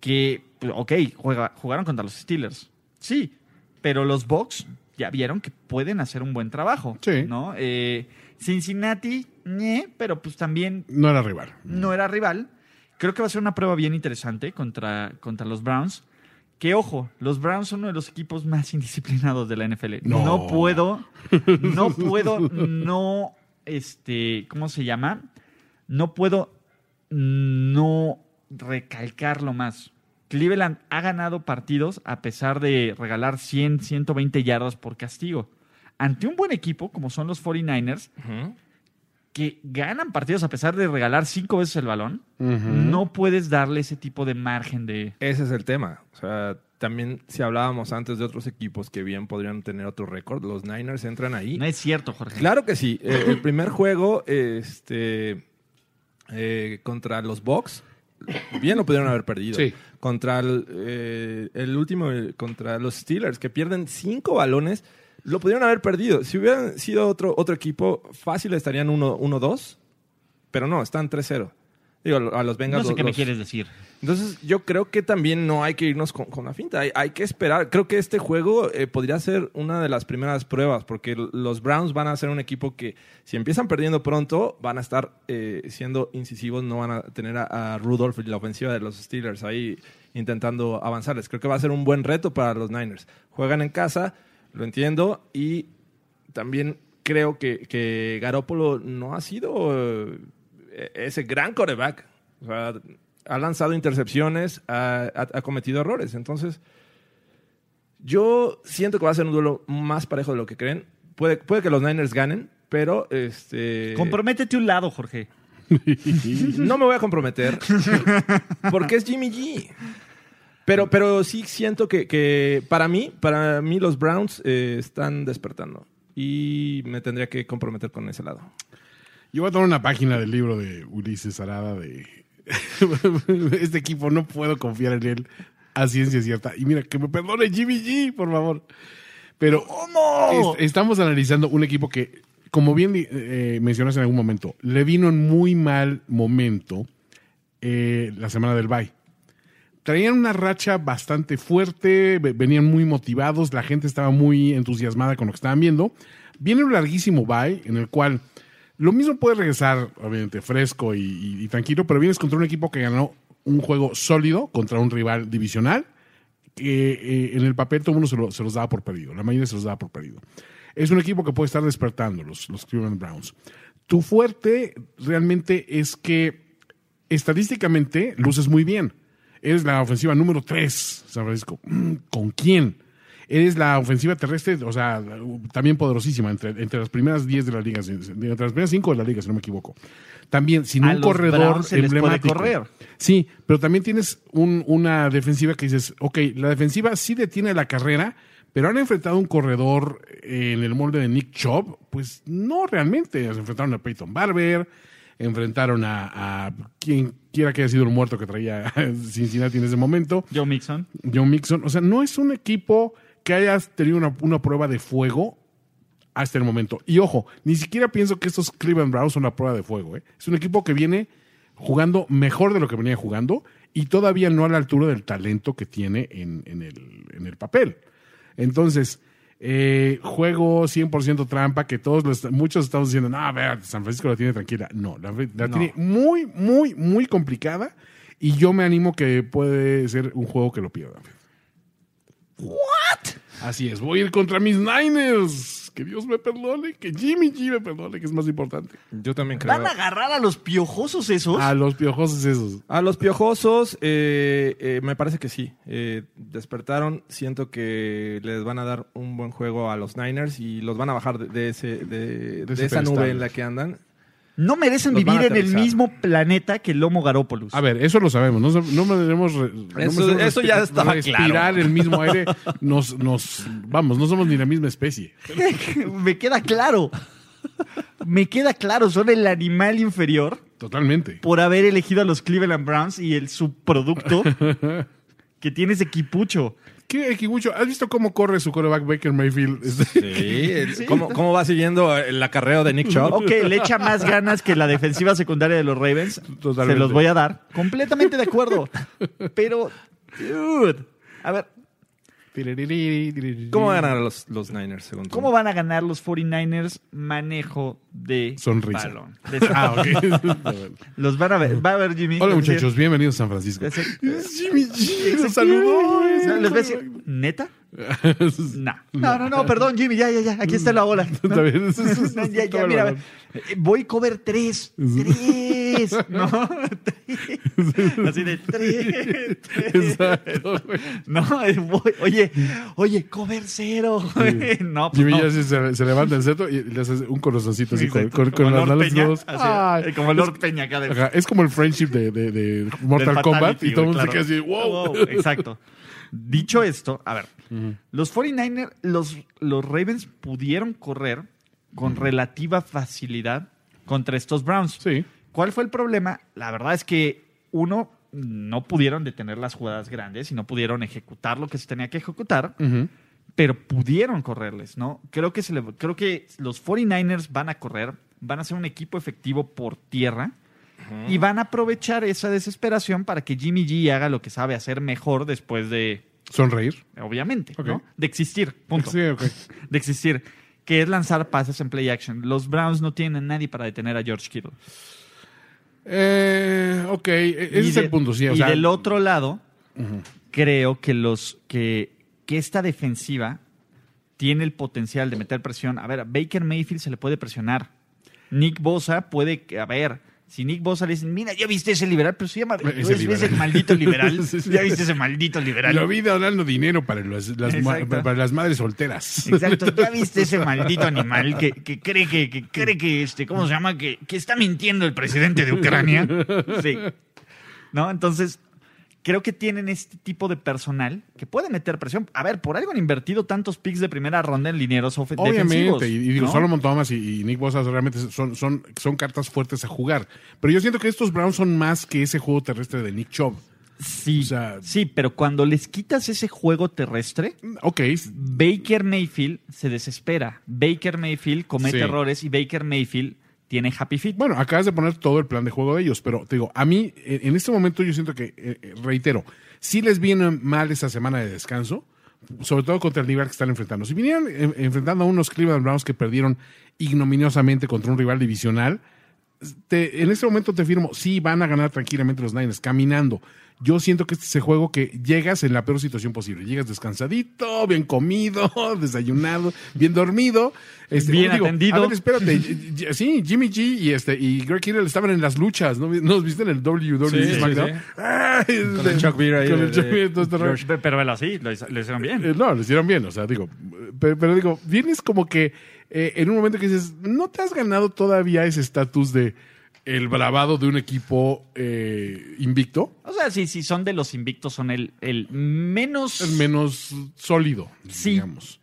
Que, pues, ok, juega- jugaron contra los Steelers. Sí, pero los Bucks ya vieron que pueden hacer un buen trabajo. Sí. ¿no? Eh, Cincinnati, ñe, pero pues también No era rival. no era rival. Creo que va a ser una prueba bien interesante contra, contra los Browns. Que ojo, los Browns son uno de los equipos más indisciplinados de la NFL. No. No, puedo, no puedo, no, este, ¿cómo se llama? No puedo no recalcarlo más. Cleveland ha ganado partidos a pesar de regalar 100, 120 yardas por castigo. Ante un buen equipo como son los 49ers, que ganan partidos a pesar de regalar cinco veces el balón, no puedes darle ese tipo de margen de... Ese es el tema. O sea, también si hablábamos antes de otros equipos que bien podrían tener otro récord, los Niners entran ahí. No es cierto, Jorge. Claro que sí. Eh, el primer juego este, eh, contra los Bucks, bien lo pudieron haber perdido. Sí. Contra el, eh, el último, contra los Steelers, que pierden cinco balones, lo pudieron haber perdido. Si hubieran sido otro, otro equipo, fácil estarían 1-2, pero no, están 3-0. Digo, a los Bengals. no sé los- qué me quieres decir. entonces, yo creo que también no hay que irnos con, con la finta. Hay, hay que esperar. Creo que este juego eh, podría ser una de las primeras pruebas, porque los Browns van a ser un equipo que, si empiezan perdiendo pronto, van a estar eh, siendo incisivos. No van a tener a, a Rudolph y la ofensiva de los Steelers ahí intentando avanzarles. Creo que va a ser un buen reto para los Niners. Juegan en casa, lo entiendo, y también creo que, que Garoppolo no ha sido eh, ese gran coreback. O sea, ha lanzado intercepciones, ha, ha- ha cometido errores. Entonces, yo siento que va a ser un duelo más parejo de lo que creen. Puede, puede que los Niners ganen, pero este Comprométete un lado, Jorge. no me voy a comprometer porque es Jimmy G. Pero, pero sí siento que, que para mí, para mí los Browns eh, están despertando y me tendría que comprometer con ese lado. Yo voy a tomar una página del libro de Ulises Arada de este equipo, no puedo confiar en él a ciencia cierta. Y mira, que me perdone Jimmy G, por favor. Pero es- estamos analizando un equipo que, como bien eh, mencionaste en algún momento, le vino en muy mal momento eh, la semana del bye. Traían una racha bastante fuerte, ve- venían muy motivados, la gente estaba muy entusiasmada con lo que estaban viendo. Viene un larguísimo bye en el cual lo mismo puede regresar, obviamente, fresco y, tranquilo, pero vienes contra un equipo que ganó un juego sólido contra un rival divisional que eh, en el papel todo el mundo se, lo- los daba por perdido, la mayoría se los daba por perdido. Es un equipo que puede estar despertando, los, los Cleveland Browns. Tu fuerte realmente es que estadísticamente luces muy bien. Eres la ofensiva número 3, San Francisco. Mm, ¿Con quién? Eres la ofensiva terrestre, o sea, también poderosísima, entre, entre las primeras 10 de la liga, entre las primeras 5 de la liga, si no me equivoco. También, sin A un los corredor Browns se les puede emblemático. correr. Sí, pero también tienes un- una defensiva que dices, ok, la defensiva sí detiene la carrera, pero han enfrentado un corredor en el molde de Nick Chubb, pues no realmente. Se enfrentaron a Peyton Barber, enfrentaron a, a quien quiera que haya sido el muerto que traía Cincinnati en ese momento, Joe Mixon. John Mixon. O sea, no es un equipo que haya tenido una, una prueba de fuego hasta el momento. Y ojo, ni siquiera pienso que estos Cleveland Browns son la prueba de fuego. ¿eh? Es un equipo que viene jugando mejor de lo que venía jugando y todavía no a la altura del talento que tiene en, en el, en el papel. Entonces, eh, juego 100% trampa que todos los, muchos estamos diciendo, no, a ver, San Francisco la tiene tranquila. No, la, la tiene muy, muy, muy complicada y yo me animo que puede ser un juego que lo pierda. ¿What? Así es, voy a ir contra mis Niners. Que Dios me perdone, que Jimmy G me perdone, que es más importante. Yo también creo. ¿Van a agarrar a los piojosos esos? A los piojosos esos. A los piojosos, eh, eh, me parece que sí. Eh, despertaron, siento que les van a dar un buen juego a los Niners y los van a bajar de, de ese, de, de ese esa nube en la que andan. No merecen Los van vivir a en el aterrizar. mismo planeta que Lomo Garópolis. A ver, eso lo sabemos. No, no merecemos re- no Eso- merecemos eso ya respi- estaba respirar claro. el mismo aire. Nos, nos, vamos, no somos ni la misma especie. Me queda claro. Me queda claro, son el animal inferior Totalmente. por haber elegido a los Cleveland Browns y el subproducto que tiene ese equipucho. ¿Qué, Equibucho? ¿Has visto cómo corre su coreback Baker Mayfield? Este, Sí, el- ¿Cómo, cómo va siguiendo el acarreo de Nick Chubb? Ok, le echa más ganas que la defensiva secundaria de los Ravens. Totalmente. Se los voy a dar. Completamente de acuerdo. Pero, dude, a ver, ¿Cómo van a ganar los, los Niners, según tú? ¿cómo van a ganar los 49ers manejo de Sonrisa. balón? De- Ah, ok. Los van a ver. Va a ver, Jimmy. Hola muchachos, bienvenidos a San Francisco. decir- Jimmy G, saludó. Les voy a decir, ¿neta? No. No, no, no, perdón, Jimmy, ya, ya, ya. Aquí está la ola. Está bien, eso- eso- eso No, ya, ya, mira, voy cover 3. 3. No, tres. Así de 3. Exacto, güey. No, voy, oye, oye, cover 0. No, pues Jimmy no. ya se, se- se levanta el seto y le hace un corazoncito así con, con, con las Peña, dos. así, eh, como Lord Peña acá de Ajá, es como el friendship de, de, de Mortal Kombat y todo el mundo güey, se queda así, claro. wow. Exacto. Dicho esto, a ver, los 49ers, los, los Ravens pudieron correr con relativa facilidad contra estos Browns. Sí. ¿Cuál fue el problema? La verdad es que, uno, no pudieron detener las jugadas grandes y no pudieron ejecutar lo que se tenía que ejecutar, pero pudieron correrles, ¿no? Creo que, se le- creo que los 49ers van a correr, van a ser un equipo efectivo por tierra y van a aprovechar esa desesperación para que Jimmy G haga lo que sabe hacer mejor después de, Sonreír. obviamente. ¿no? De existir, punto. Sí, ok. De existir, que es lanzar pases en play action. Los Browns no tienen a nadie para detener a George Kittle. Eh, ok, e- ese Y es de- el punto, sí. O y sea, del otro lado, creo que los que, que esta defensiva tiene el potencial de meter presión. A ver, a Baker Mayfield se le puede presionar. Nick Bosa puede, a ver, si Nick Bosa le dicen, mira, ya viste ese liberal, pero se llama, Ese maldito liberal, Sí, sí. ya viste ese maldito liberal. Lo vi donando dinero para, las, para las madres solteras. Exacto, ya viste ese maldito animal que, que cree que, que cree que este, ¿cómo se llama? Que, que está mintiendo el presidente de Ucrania. Sí. ¿No? Entonces, creo que tienen este tipo de personal que puede meter presión. A ver, por algo han invertido tantos picks de primera ronda en linieros defensivos. Obviamente, y, y digo, ¿no? Solomon Thomas y, y Nick Bosa realmente son, son, son cartas fuertes a jugar. Pero yo siento que estos Browns son más que ese juego terrestre de Nick Chubb. Sí, o sea- sí, pero cuando les quitas ese juego terrestre, Ok, Baker Mayfield se desespera. Baker Mayfield comete Sí. errores y Baker Mayfield tiene happy feet. bueno, acabas de poner todo el plan de juego de ellos, pero te digo, a mí, en este momento yo siento que, eh, eh, reitero, si les viene mal esa semana de descanso, sobre todo contra el rival que están enfrentando. Si vinieran eh, enfrentando a unos Cleveland Browns que perdieron ignominiosamente contra un rival divisional, en este momento te firmo, sí, van a ganar tranquilamente los Niners, caminando. Yo siento que este es el juego que llegas en la peor situación posible. Llegas descansadito, bien comido, desayunado, bien dormido. Este, Bien digo, atendido. A ver, espérate. sí, Jimmy G y, este, y Greg Kittle estaban en las luchas. ¿No, ¿No los viste en el WWE Sí, sí, SmackDown? sí. Ay, Con el Chuck Beer ahí Con el de- Chuck Beer, todo este Pero velo así, lo, lo hicieron bien. Eh, No, lo hicieron bien, o sea, digo, pero, pero digo, vienes como que eh, en un momento que dices, no te has ganado todavía ese estatus de el bravado de un equipo eh, invicto, O sea, sí, sí, son de los invictos, son el, el menos. el menos sólido, Sí. digamos.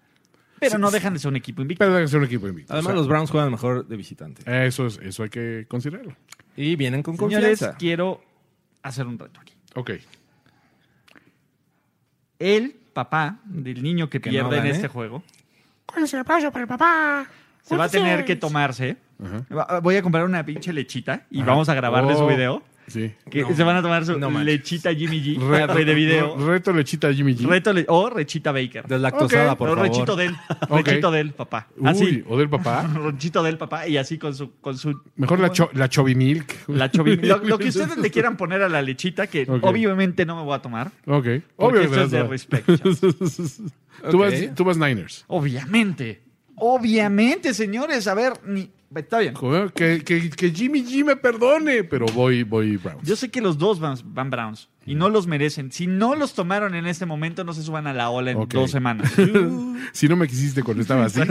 pero no dejan de ser un equipo invicto. Pero debe ser un equipo invicto. Además, o sea, los Browns juegan mejor de visitante. Eso, es, eso hay que considerarlo. Y vienen con Señores, confianza. quiero hacer un reto aquí. Ok. El papá del niño que, Que pierde no en este juego ¿Cuál es el aplauso para el papá? se va a tener que tomarse. Voy a comprar una pinche lechita y vamos a grabarle su Oh, video. Sí. Que se van a tomar su no lechita Jimmy G Reto, de video. re- reto lechita Jimmy G. Reto le- o rechita Baker. Deslactosada, Ok. por o favor. rechito del. Rechito del papá. Uy, Así. o del papá. Rechito del papá y así con su. Con su Mejor la, cho, la chovinilk. la chovi- lo, lo que ustedes le quieran poner a la lechita, que obviamente no me voy a tomar. Ok. Obvio esto es de respeto. tú, vas, tú vas Niners. Obviamente. Obviamente, señores. A ver, ni. Está bien. Joder, que, que, que Jimmy G me perdone, pero voy, voy Browns. Yo sé que los dos van, van Browns y no los merecen. Si no los tomaron en este momento, no se suban a la ola en dos semanas. si no me quisiste cuando estaba así.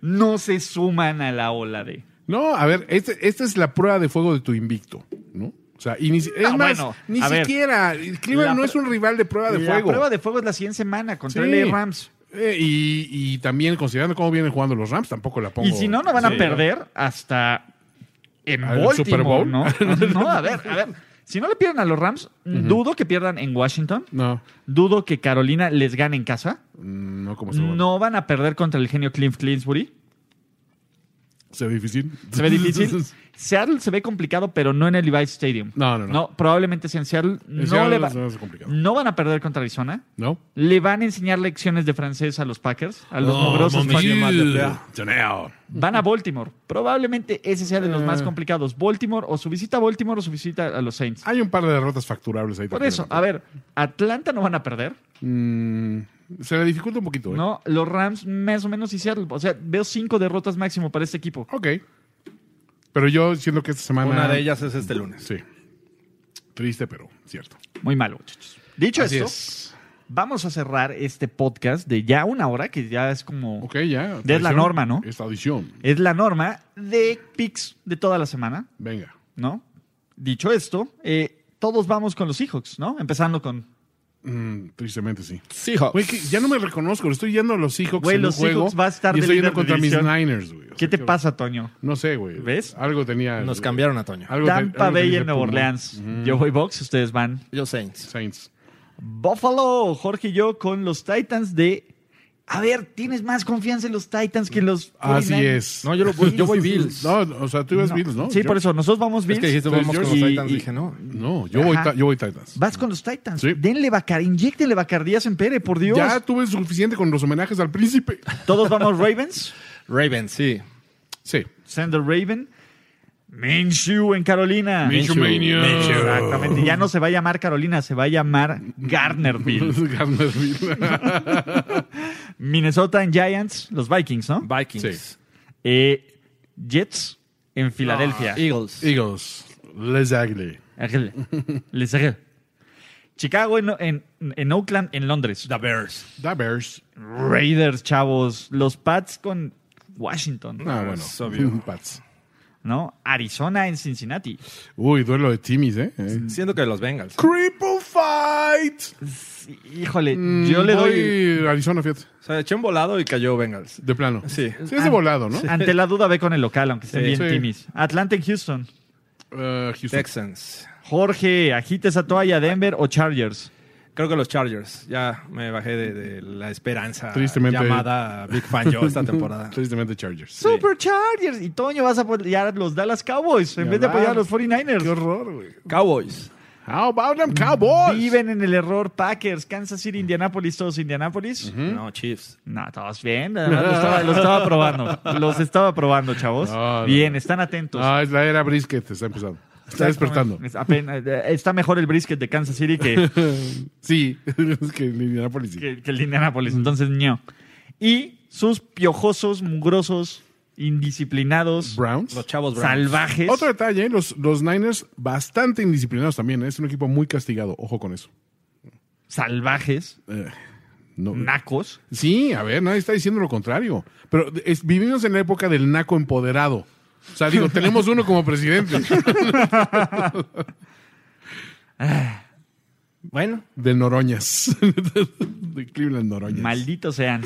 No se suman a la ola de. no, a ver, este, esta es la prueba de fuego de tu invicto, ¿no? O sea, y ni, es No, más, bueno, ni a ver. siquiera. Cleveland La no es un rival de prueba de la fuego. prueba de fuego es la siguiente semana contra Sí. LA Rams. Eh, y, y también considerando cómo vienen jugando los Rams, tampoco la pongo. Y si no, no van a Sí. perder hasta en ¿Al Baltimore, Super Bowl? ¿no? No, a ver, a ver. Si no le pierden a los Rams, dudo que pierdan en Washington. No, Dudo que Carolina les gane en casa. mm, no como. No van a perder contra el genio Cliff Clinsbury. Se ve difícil. Se ve difícil. Seattle se ve complicado, pero no en el Levi's Stadium. No, no, no. probablemente sea en Seattle. En No, Seattle le va- no van a perder contra Arizona. ¿No? Le van a enseñar lecciones de francés a los Packers, a los Oh, mugrosos. Van a Baltimore. Probablemente ese sea de los Eh. más complicados. Baltimore, o su visita a Baltimore o su visita a los Saints. Hay un par de derrotas facturables ahí. Por eso, a ver, Atlanta no van a perder, Mm, se le dificulta un poquito. ¿eh? ¿no? Los Rams más o menos y Seattle. O sea, veo cinco derrotas máximo para este equipo. Ok. Pero yo siento que esta semana. Una de ellas es este lunes. Sí. Triste, pero cierto. Muy malo, muchachos. Dicho Así esto, es. vamos a cerrar este podcast de ya una hora, que ya es como... Ok, ya. Es la tradición. norma, ¿no? Esta audición. Es la norma de picks de toda la semana, Venga. ¿no? Dicho esto, eh, todos vamos con los Seahawks, ¿no? Empezando con... Mm, tristemente sí. Seahawks. Güey, que ya no me reconozco. Estoy yendo a los Seahawks Güey, en los un juego. Seahawks va a estar y estoy yendo contra mis. Niners, güey. O ¿Qué te que- pasa, Toño? No sé, güey. ¿Ves? Algo tenía. Nos cambiaron a Toño. Algo Tampa Bay en Nueva. Orleans. Yo voy Box, ustedes van. Yo Saints. Saints. Buffalo, Jorge y yo con los Titans de... A ver, tienes más confianza en los Titans que en los... Así 49ers? es. No, yo, lo, yo voy Bills. No, o sea, tú ibas Bills, ¿no? Sí, Yo- por eso, nosotros vamos es Bills. que dijiste vamos con los Y- Titans. y- dije, no. No, yo voy, yo voy Titans. Vas con los Titans. Sí. Denle Bacar, inyectenle Bacardías en Pere, por Dios. Ya tuve suficiente con los homenajes al príncipe. Todos vamos Ravens. Ravens, sí. Sí. Sander Raven. Minshew en Carolina. Minshew Mania. Minshew, Exactamente. Ya no se va a llamar Carolina, se va a llamar Garnerville. Garnerville. Minnesota en Giants, los Vikings, ¿no? Vikings. Sí. Eh, Jets en Filadelfia. Eagles. Eagles. Les. Argel. Les Argel. Chicago en, en- en Oakland, en Londres. The Bears. The Bears. Raiders, chavos. Los Pats con Washington. Ah, bueno. obvio. Pats. ¿No? Arizona en Cincinnati. Uy, duelo de Timmys, ¿eh? Eh. Siento que los Bengals. Cripple Fight. Sí, Híjole, Mm, yo le doy. voy Arizona, fíjate. O sea, eché un volado y cayó Bengals. De plano. Sí. Sí, es de volado, ¿no? Ante la duda, ve con el local, aunque estén Sí. bien Sí. timis. Atlanta en Houston. Uh, Houston. Texans. Jorge, agite esa toalla, Denver o Chargers. Creo que los Chargers. Ya me bajé de, de la esperanza Tristemente. llamada Big Fan yo esta temporada. Tristemente Chargers. Super Chargers. Y Toño, vas a apoyar a los Dallas Cowboys en vez de apoyar a los 49ers. Qué horror, güey. Cowboys. How about them Cowboys? Viven en el error Packers, Kansas City, Indianapolis, todos Indianapolis. No, Chiefs. No, todos bien. nada más Lo estaba, probando. Los estaba probando, chavos. No, no. Bien, están atentos. No, es la era brisket, está empezando. Está despertando. Es apenas- eh, está mejor el brisket de Kansas City que, Sí, que en Indianapolis sí. que, que el Indianapolis. Entonces, no. Y sus piojosos, mugrosos, indisciplinados, Browns. Los chavos Browns. salvajes. Otro detalle, ¿eh? los, los Niners bastante indisciplinados también. ¿eh? Es un equipo muy castigado. Ojo con eso. salvajes, Eh, no. nacos. Sí, a ver, nadie está diciendo lo contrario. Pero es- vivimos en la época del naco empoderado. O sea, digo, tenemos uno como presidente Bueno, de Noroñas. de Cleveland Noroñas. Malditos sean.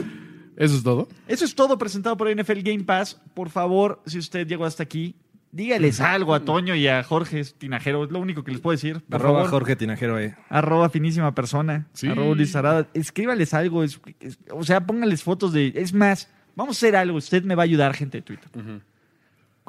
¿Eso es todo? Eso es todo presentado por NFL Game Pass. Por favor, si usted llegó hasta aquí, dígales algo a Toño y a Jorge Tinajero. Es lo único que les puedo decir. Por arroba favor. Jorge Tinajero, eh. Arroba finísima persona. Sí. Arroba Luis Arada. Escríbales algo. es- es- o sea, póngales fotos de. Es más, vamos a hacer algo. Usted me va a ayudar, gente de Twitter.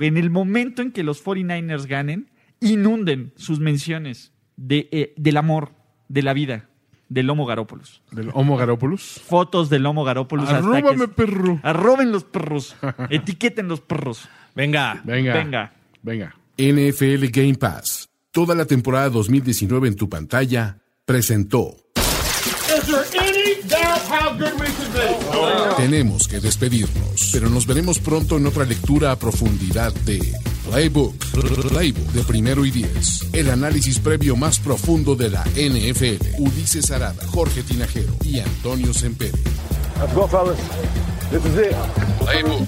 En el momento en que los 49ers ganen, inunden sus menciones de, eh, del amor, de la vida, del Lomo Garópolis. Del Homo Garópolis. Fotos del Lomo Garópolis. hasta Arróbame, que- perro. Arroben los perros. Etiqueten los perros. Venga. Venga. Venga. Venga. NFL Game Pass. Toda la temporada 2019 en tu pantalla presentó. Tenemos que despedirnos, pero nos veremos pronto en otra lectura a profundidad de Playbook. Playbook de primero y diez. El análisis previo más profundo de la NFL. Ulises Arada, Jorge Tinajero y Antonio Sempere. Let's go, fellas. This is it. Playbook.